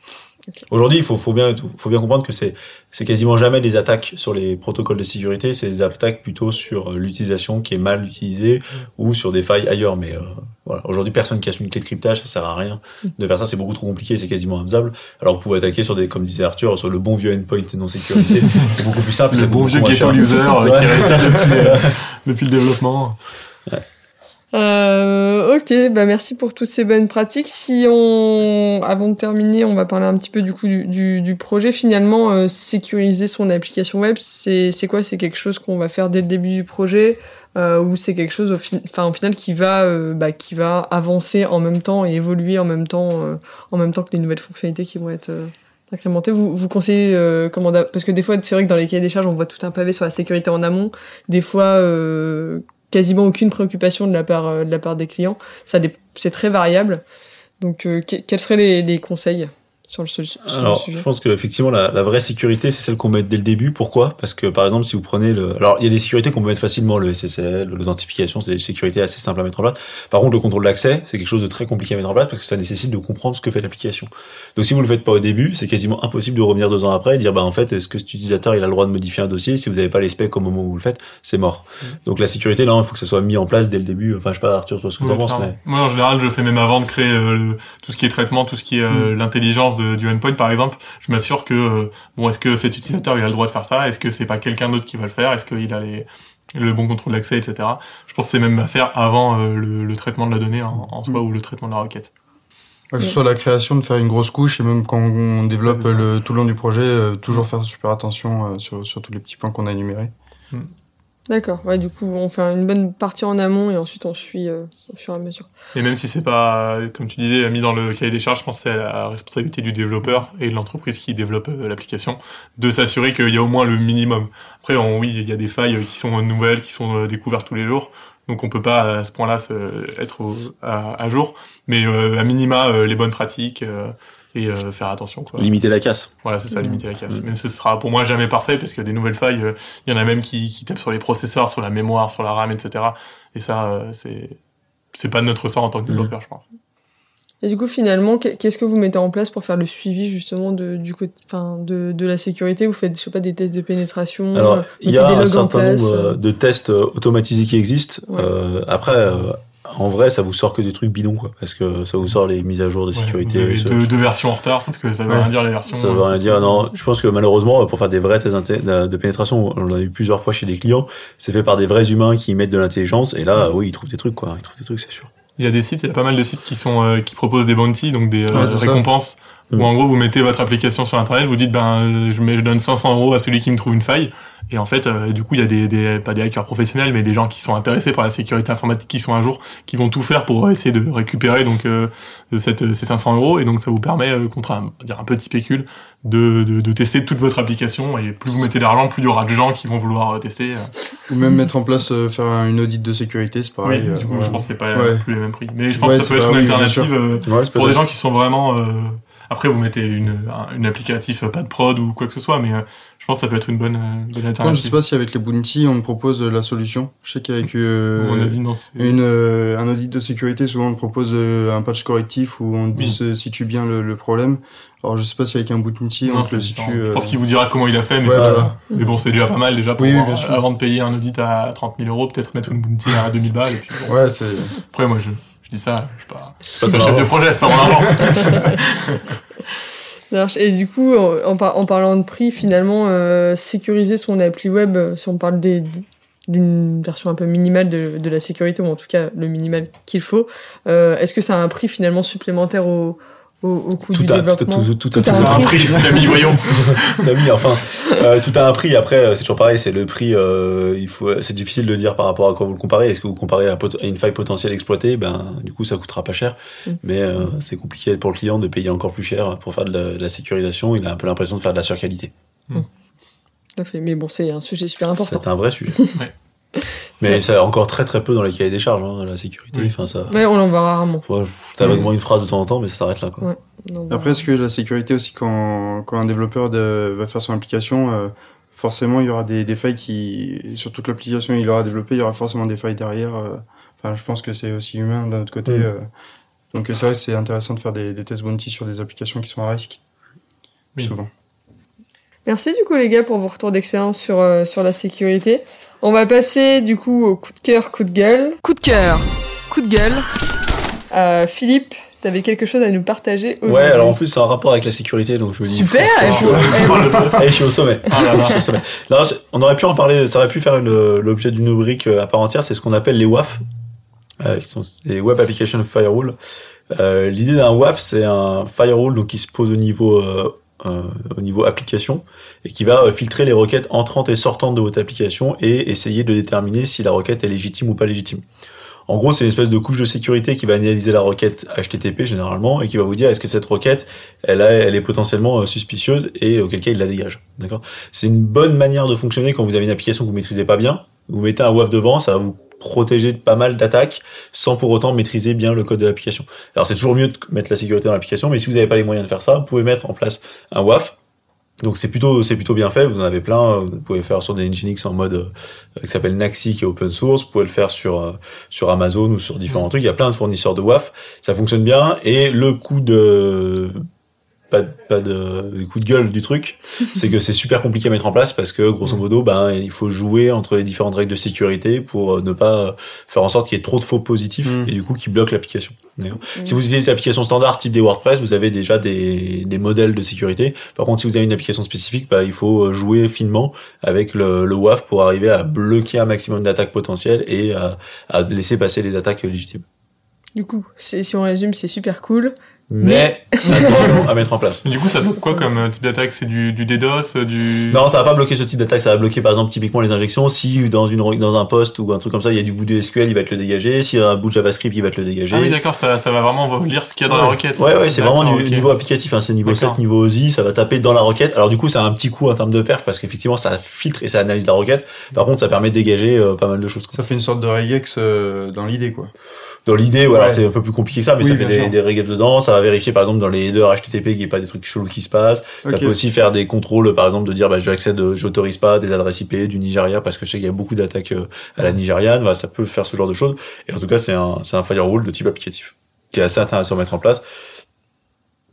[SPEAKER 7] Aujourd'hui, il faut, faut bien, faut bien comprendre que c'est, c'est quasiment jamais des attaques sur les protocoles de sécurité, c'est des attaques plutôt sur euh, l'utilisation qui est mal utilisée ou sur des failles ailleurs. Mais euh, voilà, aujourd'hui, personne casse une clé de cryptage, ça sert à rien de faire ça, c'est beaucoup trop compliqué, c'est quasiment infaisable. Alors vous pouvez attaquer sur des, comme disait Arthur, sur le bon vieux endpoint non sécurisé, c'est beaucoup plus simple.
[SPEAKER 5] Le bon vieux
[SPEAKER 7] moins
[SPEAKER 5] ghetto
[SPEAKER 7] cher.
[SPEAKER 5] user euh,
[SPEAKER 7] Ouais.
[SPEAKER 5] qui reste là depuis, euh, depuis le développement.
[SPEAKER 1] Euh, ok, bah merci pour toutes ces bonnes pratiques. Si on, avant de terminer, on va parler un petit peu du coup du, du, du projet. Finalement, euh, sécuriser son application web, c'est quoi? C'est quelque chose qu'on va faire dès le début du projet euh, ou c'est quelque chose au, fin, enfin, au final qui va euh, bah, qui va avancer en même temps et évoluer en même temps euh, en même temps que les nouvelles fonctionnalités qui vont être euh, incrémentées? Vous vous conseillez euh, comment parce que des fois c'est vrai que dans les cahiers des charges on voit tout un pavé sur la sécurité en amont. Des fois euh, quasiment aucune préoccupation de la part euh, de la part des clients. Ça c'est très variable. Donc euh, que- quels seraient les, les conseils? Sur le, sur le
[SPEAKER 7] Alors,
[SPEAKER 1] sujet
[SPEAKER 7] je pense que effectivement la, la vraie sécurité, c'est celle qu'on met dès le début. Pourquoi? Parce que par exemple, si vous prenez le, alors il y a des sécurités qu'on peut mettre facilement, le SSL, l'authentification, c'est des sécurités assez simples à mettre en place. Par contre, le contrôle d'accès, c'est quelque chose de très compliqué à mettre en place parce que ça nécessite de comprendre ce que fait l'application. Donc, si vous le faites pas au début, c'est quasiment impossible de revenir deux ans après et dire bah en fait, est-ce que cet utilisateur il a le droit de modifier un dossier? Si vous n'avez pas les specs au moment où vous le faites, c'est mort. Donc la sécurité là, il faut que ça soit mis en place dès le début. Enfin, je sais pas Arthur, toi ce que
[SPEAKER 5] Oui,
[SPEAKER 7] t'en penses, mais
[SPEAKER 5] Moi, en général, je fais même avant de créer euh, tout ce qui est traitement, tout ce qui est euh, l'intelligence de- du endpoint, par exemple. Je m'assure que, euh, bon, est-ce que cet utilisateur il a le droit de faire ça? Est-ce que c'est pas quelqu'un d'autre qui va le faire? Est-ce qu'il a les, le bon contrôle d'accès, etc. Je pense que c'est même à faire avant euh, le, le traitement de la donnée en, en soi ou le traitement de la requête.
[SPEAKER 6] Que ce soit la création de faire une grosse couche et même quand on développe le, tout le long du projet, euh, toujours faire super attention euh, sur, sur tous les petits points qu'on a énumérés.
[SPEAKER 1] D'accord. Ouais, du coup, on fait une bonne partie en amont et ensuite on suit euh, au fur et à mesure.
[SPEAKER 5] Et même si c'est pas, comme tu disais, mis dans le cahier des charges, je pense que c'est la responsabilité du développeur et de l'entreprise qui développe euh, l'application de s'assurer qu'il y a au moins le minimum. Après, on- oui, il y a des failles qui sont nouvelles, qui sont euh, découvertes tous les jours. Donc on peut pas à ce point-là être au- à, à jour, mais euh, à minima euh, les bonnes pratiques et euh, faire attention. Quoi.
[SPEAKER 7] limiter la casse.
[SPEAKER 5] Voilà, c'est ça, limiter la casse.
[SPEAKER 7] Mhm.
[SPEAKER 5] Même ce sera pour moi jamais parfait parce que des nouvelles failles, euh, il y en a même qui, qui tapent sur les processeurs, sur la mémoire, sur la RAM, etc. Et ça, euh, c'est c'est pas de notre ressort en tant que développeur, je pense.
[SPEAKER 1] Et du coup, finalement, qu'est- qu'est-ce que vous mettez en place pour faire le suivi justement de, du côté, enfin, de, de la sécurité? Vous faites, je sais pas, des tests de pénétration
[SPEAKER 7] Alors,
[SPEAKER 1] euh,
[SPEAKER 7] il y a un certain nombre
[SPEAKER 1] euh,
[SPEAKER 7] euh, de tests euh, automatisés qui existent.
[SPEAKER 1] Ouais.
[SPEAKER 7] Euh, après, euh, en vrai, ça vous sort que des trucs bidons, quoi, parce que ça vous sort les mises à jour de
[SPEAKER 5] Ouais,
[SPEAKER 7] sécurité.
[SPEAKER 5] vous avez
[SPEAKER 7] ce-
[SPEAKER 5] deux, deux versions en retard, sauf que ça veut
[SPEAKER 6] Ouais.
[SPEAKER 5] rien dire les versions.
[SPEAKER 7] ça veut
[SPEAKER 5] euh,
[SPEAKER 7] rien dire. Non, je pense que malheureusement, pour faire des vrais tests de pénétration, on l'a eu plusieurs fois chez des clients. C'est fait par des vrais humains qui mettent de l'intelligence, et là, oui, ils trouvent des trucs, quoi. Ils trouvent des trucs, c'est sûr.
[SPEAKER 5] Il y a des sites, il y a pas mal de sites qui sont euh, qui proposent des bounties, donc des euh,
[SPEAKER 6] Ouais, ça.
[SPEAKER 5] récompenses.
[SPEAKER 7] Mm.
[SPEAKER 5] Où en gros vous mettez votre application sur internet, vous dites ben je mets je donne 500 euros à celui qui me trouve une faille. Et en fait, euh, du coup, il y a des, des pas des hackers professionnels, mais des gens qui sont intéressés par la sécurité informatique, qui sont un jour, qui vont tout faire pour essayer de récupérer donc euh, cette, ces 500 euros. Et donc ça vous permet euh, contre un, on va dire un petit pécule de, de, de tester toute votre application. Et plus vous mettez d'argent, plus il y aura de gens qui vont vouloir euh, tester. euh.
[SPEAKER 6] Ou même mettre en place, euh, faire un- une audit de sécurité, c'est pareil.
[SPEAKER 5] oui, du coup, je pense que c'est pas
[SPEAKER 6] Ouais.
[SPEAKER 5] plus les mêmes prix. Mais je pense
[SPEAKER 6] Ouais,
[SPEAKER 5] que ça peut être une
[SPEAKER 6] oui,
[SPEAKER 5] alternative. euh, pour des gens qui sont vraiment euh, après vous mettez une un, une applicatif pas de prod ou quoi que ce soit mais euh, pense que ça peut être une bonne euh, bonne
[SPEAKER 6] Moi, je sais
[SPEAKER 5] alternative
[SPEAKER 6] pas si avec les bounty, on propose euh, la solution. Je sais qu'avec euh,
[SPEAKER 5] avis, non,
[SPEAKER 6] une, euh, un audit de sécurité, souvent on propose un patch correctif où on
[SPEAKER 5] Oui.
[SPEAKER 6] se situe bien le, le problème. Alors je sais pas si avec un bounty,
[SPEAKER 5] non,
[SPEAKER 6] on le situe.
[SPEAKER 5] je pense qu'il vous dira comment il a fait mais,
[SPEAKER 6] Ouais,
[SPEAKER 5] c'est tout.
[SPEAKER 6] voilà.
[SPEAKER 5] mais bon c'est déjà pas mal déjà pour
[SPEAKER 6] Oui, oui,
[SPEAKER 5] voir,
[SPEAKER 6] bien sûr.
[SPEAKER 5] avant de payer un audit à 30 000 euros peut-être mettre une bounty à 2000 balles et puis bon.
[SPEAKER 6] Ouais, c'est.
[SPEAKER 5] après moi je je dis ça je suis pas
[SPEAKER 7] C'est
[SPEAKER 5] pas
[SPEAKER 7] ton
[SPEAKER 5] chef de projet c'est pas mon argent
[SPEAKER 1] Et du coup, en, en par- en parlant de prix, finalement, euh, sécuriser son appli web, euh, si on parle d'une version un peu minimale de, de, la sécurité, ou en tout cas le minimal qu'il faut. Euh, Est-ce que ça a un prix finalement supplémentaire au, au, au coût
[SPEAKER 7] tout
[SPEAKER 1] du
[SPEAKER 7] a,
[SPEAKER 1] développement
[SPEAKER 7] tout, tout, tout,
[SPEAKER 1] Tout
[SPEAKER 7] tout
[SPEAKER 1] a
[SPEAKER 7] a
[SPEAKER 1] un
[SPEAKER 7] prix.
[SPEAKER 5] Camille, voyons.
[SPEAKER 7] Bah oui, enfin, euh, tout a un prix. Après, euh, c'est toujours pareil. C'est le prix. euh, il faut. C'est difficile de dire par rapport à quoi vous le comparez. Est-ce que vous comparez à, pot- à une faille potentielle exploitée? Ben, du coup, ça coûtera pas cher.
[SPEAKER 1] Mm.
[SPEAKER 7] Mais euh, c'est compliqué pour le client de payer encore plus cher pour faire de la, de la sécurisation. Il a un peu l'impression de faire de la surqualité.
[SPEAKER 1] Tout à fait. Mais bon, c'est un sujet super important.
[SPEAKER 7] C'est un vrai sujet.
[SPEAKER 5] Ouais.
[SPEAKER 7] Mais ça encore très très peu dans les cahiers des charges, hein, la sécurité.
[SPEAKER 5] Oui.
[SPEAKER 7] Enfin, ça.
[SPEAKER 1] Ouais, on en voit rarement.
[SPEAKER 7] Ouais, T'as vaguement une phrase de temps en temps, mais ça s'arrête là. Quoi.
[SPEAKER 1] Ouais.
[SPEAKER 6] Après, est-ce que la sécurité aussi, quand, quand un développeur de- va faire son application, euh, forcément, il y aura des, des failles qui, sur toute l'application, il aura développé, il y aura forcément des failles derrière. euh. Enfin, je pense que c'est aussi humain d'un autre côté.
[SPEAKER 7] Mm.
[SPEAKER 6] euh. Donc, c'est vrai que c'est intéressant de faire des, des tests bounty sur des applications qui sont à risque.
[SPEAKER 5] Oui.
[SPEAKER 6] Souvent.
[SPEAKER 1] Merci du coup les gars pour vos retours d'expérience sur, euh, sur la sécurité. On va passer du coup au coup de cœur, coup de gueule. Coup de cœur, coup de gueule. Euh, Philippe, t'avais quelque chose à nous partager aujourd'hui.
[SPEAKER 7] Ouais, alors en plus, c'est un rapport avec la sécurité, donc je me dis.
[SPEAKER 1] Super,
[SPEAKER 7] je suis au sommet.
[SPEAKER 5] Ah là
[SPEAKER 7] on aurait pu en parler, ça aurait pu faire une- l'objet d'une rubrique euh, à part entière, c'est ce qu'on appelle les WAF, euh, qui sont des Web Application Firewall. Euh, L'idée d'un WAF, c'est un firewall donc, qui se pose au niveau, euh, euh, au niveau application et qui va euh, filtrer les requêtes entrantes et sortantes de votre application et essayer de déterminer si la requête est légitime ou pas légitime. En gros, c'est une espèce de couche de sécurité qui va analyser la requête HTTP généralement et qui va vous dire est-ce que cette requête, elle, elle est potentiellement euh, suspicieuse et auquel cas il la dégage. D'accord? C'est une bonne manière de fonctionner quand vous avez une application que vous maîtrisez pas bien. Vous mettez un WAF devant, ça va vous protéger de pas mal d'attaques sans pour autant maîtriser bien le code de l'application. Alors c'est toujours mieux de mettre la sécurité dans l'application, mais si vous n'avez pas les moyens de faire ça, vous pouvez mettre en place un WAF. Donc c'est plutôt c'est plutôt bien fait. Vous en avez plein. Vous pouvez faire sur des Nginx en mode euh, qui s'appelle Naxi qui est open source. Vous pouvez le faire sur euh, sur Amazon ou sur différents trucs. Il y a plein de fournisseurs de WAF. Ça fonctionne bien et le coup de pas, de- pas de coup de gueule du truc, c'est que c'est super compliqué à mettre en place parce que grosso modo, ben il faut jouer entre les différentes règles de sécurité pour euh, ne pas euh, faire en sorte qu'il y ait trop de faux positifs
[SPEAKER 6] Mm.
[SPEAKER 7] et du coup qui bloquent l'application. D'accord Si vous utilisez des applications standards type des WordPress, vous avez déjà des, des modèles de sécurité. Par contre, si vous avez une application spécifique, bah, il faut euh, jouer finement avec le, le WAF pour arriver à bloquer un maximum d'attaques potentielles et à, à laisser passer les attaques légitimes.
[SPEAKER 1] Du coup, si on résume, c'est super cool.
[SPEAKER 7] Mais attention à mettre en place.
[SPEAKER 5] Mais du coup, ça bloque quoi comme euh, type d'attaque? C'est du, du DDoS, euh, du.
[SPEAKER 7] Non, ça va pas bloquer ce type d'attaque, ça va bloquer par exemple typiquement les injections. Si dans une dans un poste ou un truc comme ça, il y a du bout de SQL, il va te le dégager. S'il y a un bout de JavaScript, il va te le dégager.
[SPEAKER 5] Ah oui, d'accord, ça, ça va vraiment lire ce qu'il y a dans la requête.
[SPEAKER 7] Ouais, ouais, c'est vraiment du niveau applicatif, hein, c'est niveau
[SPEAKER 5] D'accord.
[SPEAKER 7] 7, niveau OSI, ça va taper dans la requête. Alors du coup, ça a un petit coup en termes de perf parce qu'effectivement, ça filtre et ça analyse la requête. Par contre, ça permet de dégager euh, pas mal de choses. quoi.
[SPEAKER 6] Ça fait une sorte de regex euh, dans l'idée, quoi.
[SPEAKER 7] Dans l'idée, voilà,
[SPEAKER 6] Ouais.
[SPEAKER 7] c'est un peu plus compliqué que ça, mais
[SPEAKER 6] Oui,
[SPEAKER 7] ça fait des, des regex dedans. Ça va vérifier par exemple dans les headers HTTP qu'il n'y ait pas des trucs chelous qui se passent. Ça peut aussi faire des contrôles, par exemple, de dire bah, j'accède, j'autorise pas des adresses IP du Nigeria parce que je sais qu'il y a beaucoup d'attaques euh, à la nigériane. Voilà, ça peut faire ce genre de choses. Et en tout cas, c'est un, c'est un firewall de type applicatif qui est assez intéressant à mettre en place.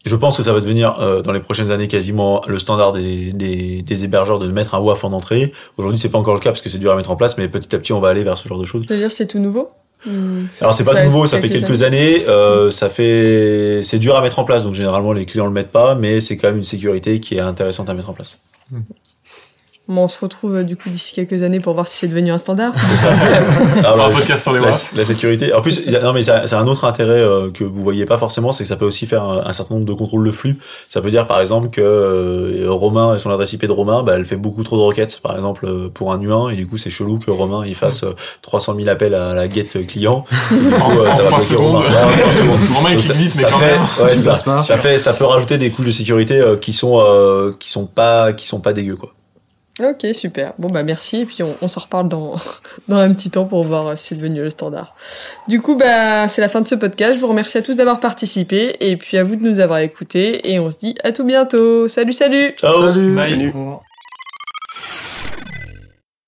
[SPEAKER 7] Je pense que ça va devenir euh, dans les prochaines années quasiment le standard des, des, des hébergeurs de mettre un WAF en entrée. Aujourd'hui, c'est pas encore le cas parce que c'est dur à mettre en place, mais petit à petit, on va aller vers ce genre de choses.
[SPEAKER 1] Je veux dire, c'est tout nouveau? Hmm.
[SPEAKER 7] Alors c'est pas
[SPEAKER 1] Ça
[SPEAKER 7] tout nouveau, ça fait
[SPEAKER 1] quelques
[SPEAKER 7] quelques années. euh, ça fait, c'est dur à mettre en place, donc généralement les clients le mettent pas, mais c'est quand même une sécurité qui est intéressante à mettre en place.
[SPEAKER 1] Bon, on se retrouve euh, du coup d'ici quelques années pour voir si c'est devenu un standard.
[SPEAKER 7] C'est ça.
[SPEAKER 5] On
[SPEAKER 7] Ah,
[SPEAKER 5] un
[SPEAKER 7] bah,
[SPEAKER 5] podcast sur les
[SPEAKER 7] la, la sécurité. En plus, il y a- non mais ça- c'est un autre intérêt euh, que vous voyez pas forcément, c'est que ça peut aussi faire un, un certain nombre de contrôles de flux. Ça peut dire par exemple que euh, Romain et son adresse IP de Romain, bah, elle fait beaucoup trop de requêtes, par exemple euh, pour un humain, et du coup c'est chelou que Romain il fasse euh, 300 000 appels à la get client. Du coup,
[SPEAKER 5] En,
[SPEAKER 7] euh,
[SPEAKER 5] en
[SPEAKER 7] ça va
[SPEAKER 5] 3
[SPEAKER 7] bloquer
[SPEAKER 5] secondes.
[SPEAKER 7] Romain. Ouais, en trois secondes.
[SPEAKER 5] Romain, il
[SPEAKER 7] Donc,
[SPEAKER 5] clique vite, mais
[SPEAKER 7] ça
[SPEAKER 5] quand
[SPEAKER 7] fait,
[SPEAKER 5] même.
[SPEAKER 7] ouais, ça,
[SPEAKER 6] Ça marche.
[SPEAKER 7] ça fait, ça peut rajouter des couches de sécurité euh, qui sont, euh, qui sont pas, qui sont pas dégueu quoi.
[SPEAKER 1] Ok, super. Bon, bah merci. Et puis on, on s'en reparle dans, dans un petit temps pour voir si c'est devenu le standard. Du coup, bah, c'est la fin de ce podcast. Je vous remercie à tous d'avoir participé. Et puis à vous de nous avoir écoutés. Et on se dit à tout bientôt. Salut, salut
[SPEAKER 7] Ciao.
[SPEAKER 6] Salut.
[SPEAKER 5] Bye.
[SPEAKER 6] Salut.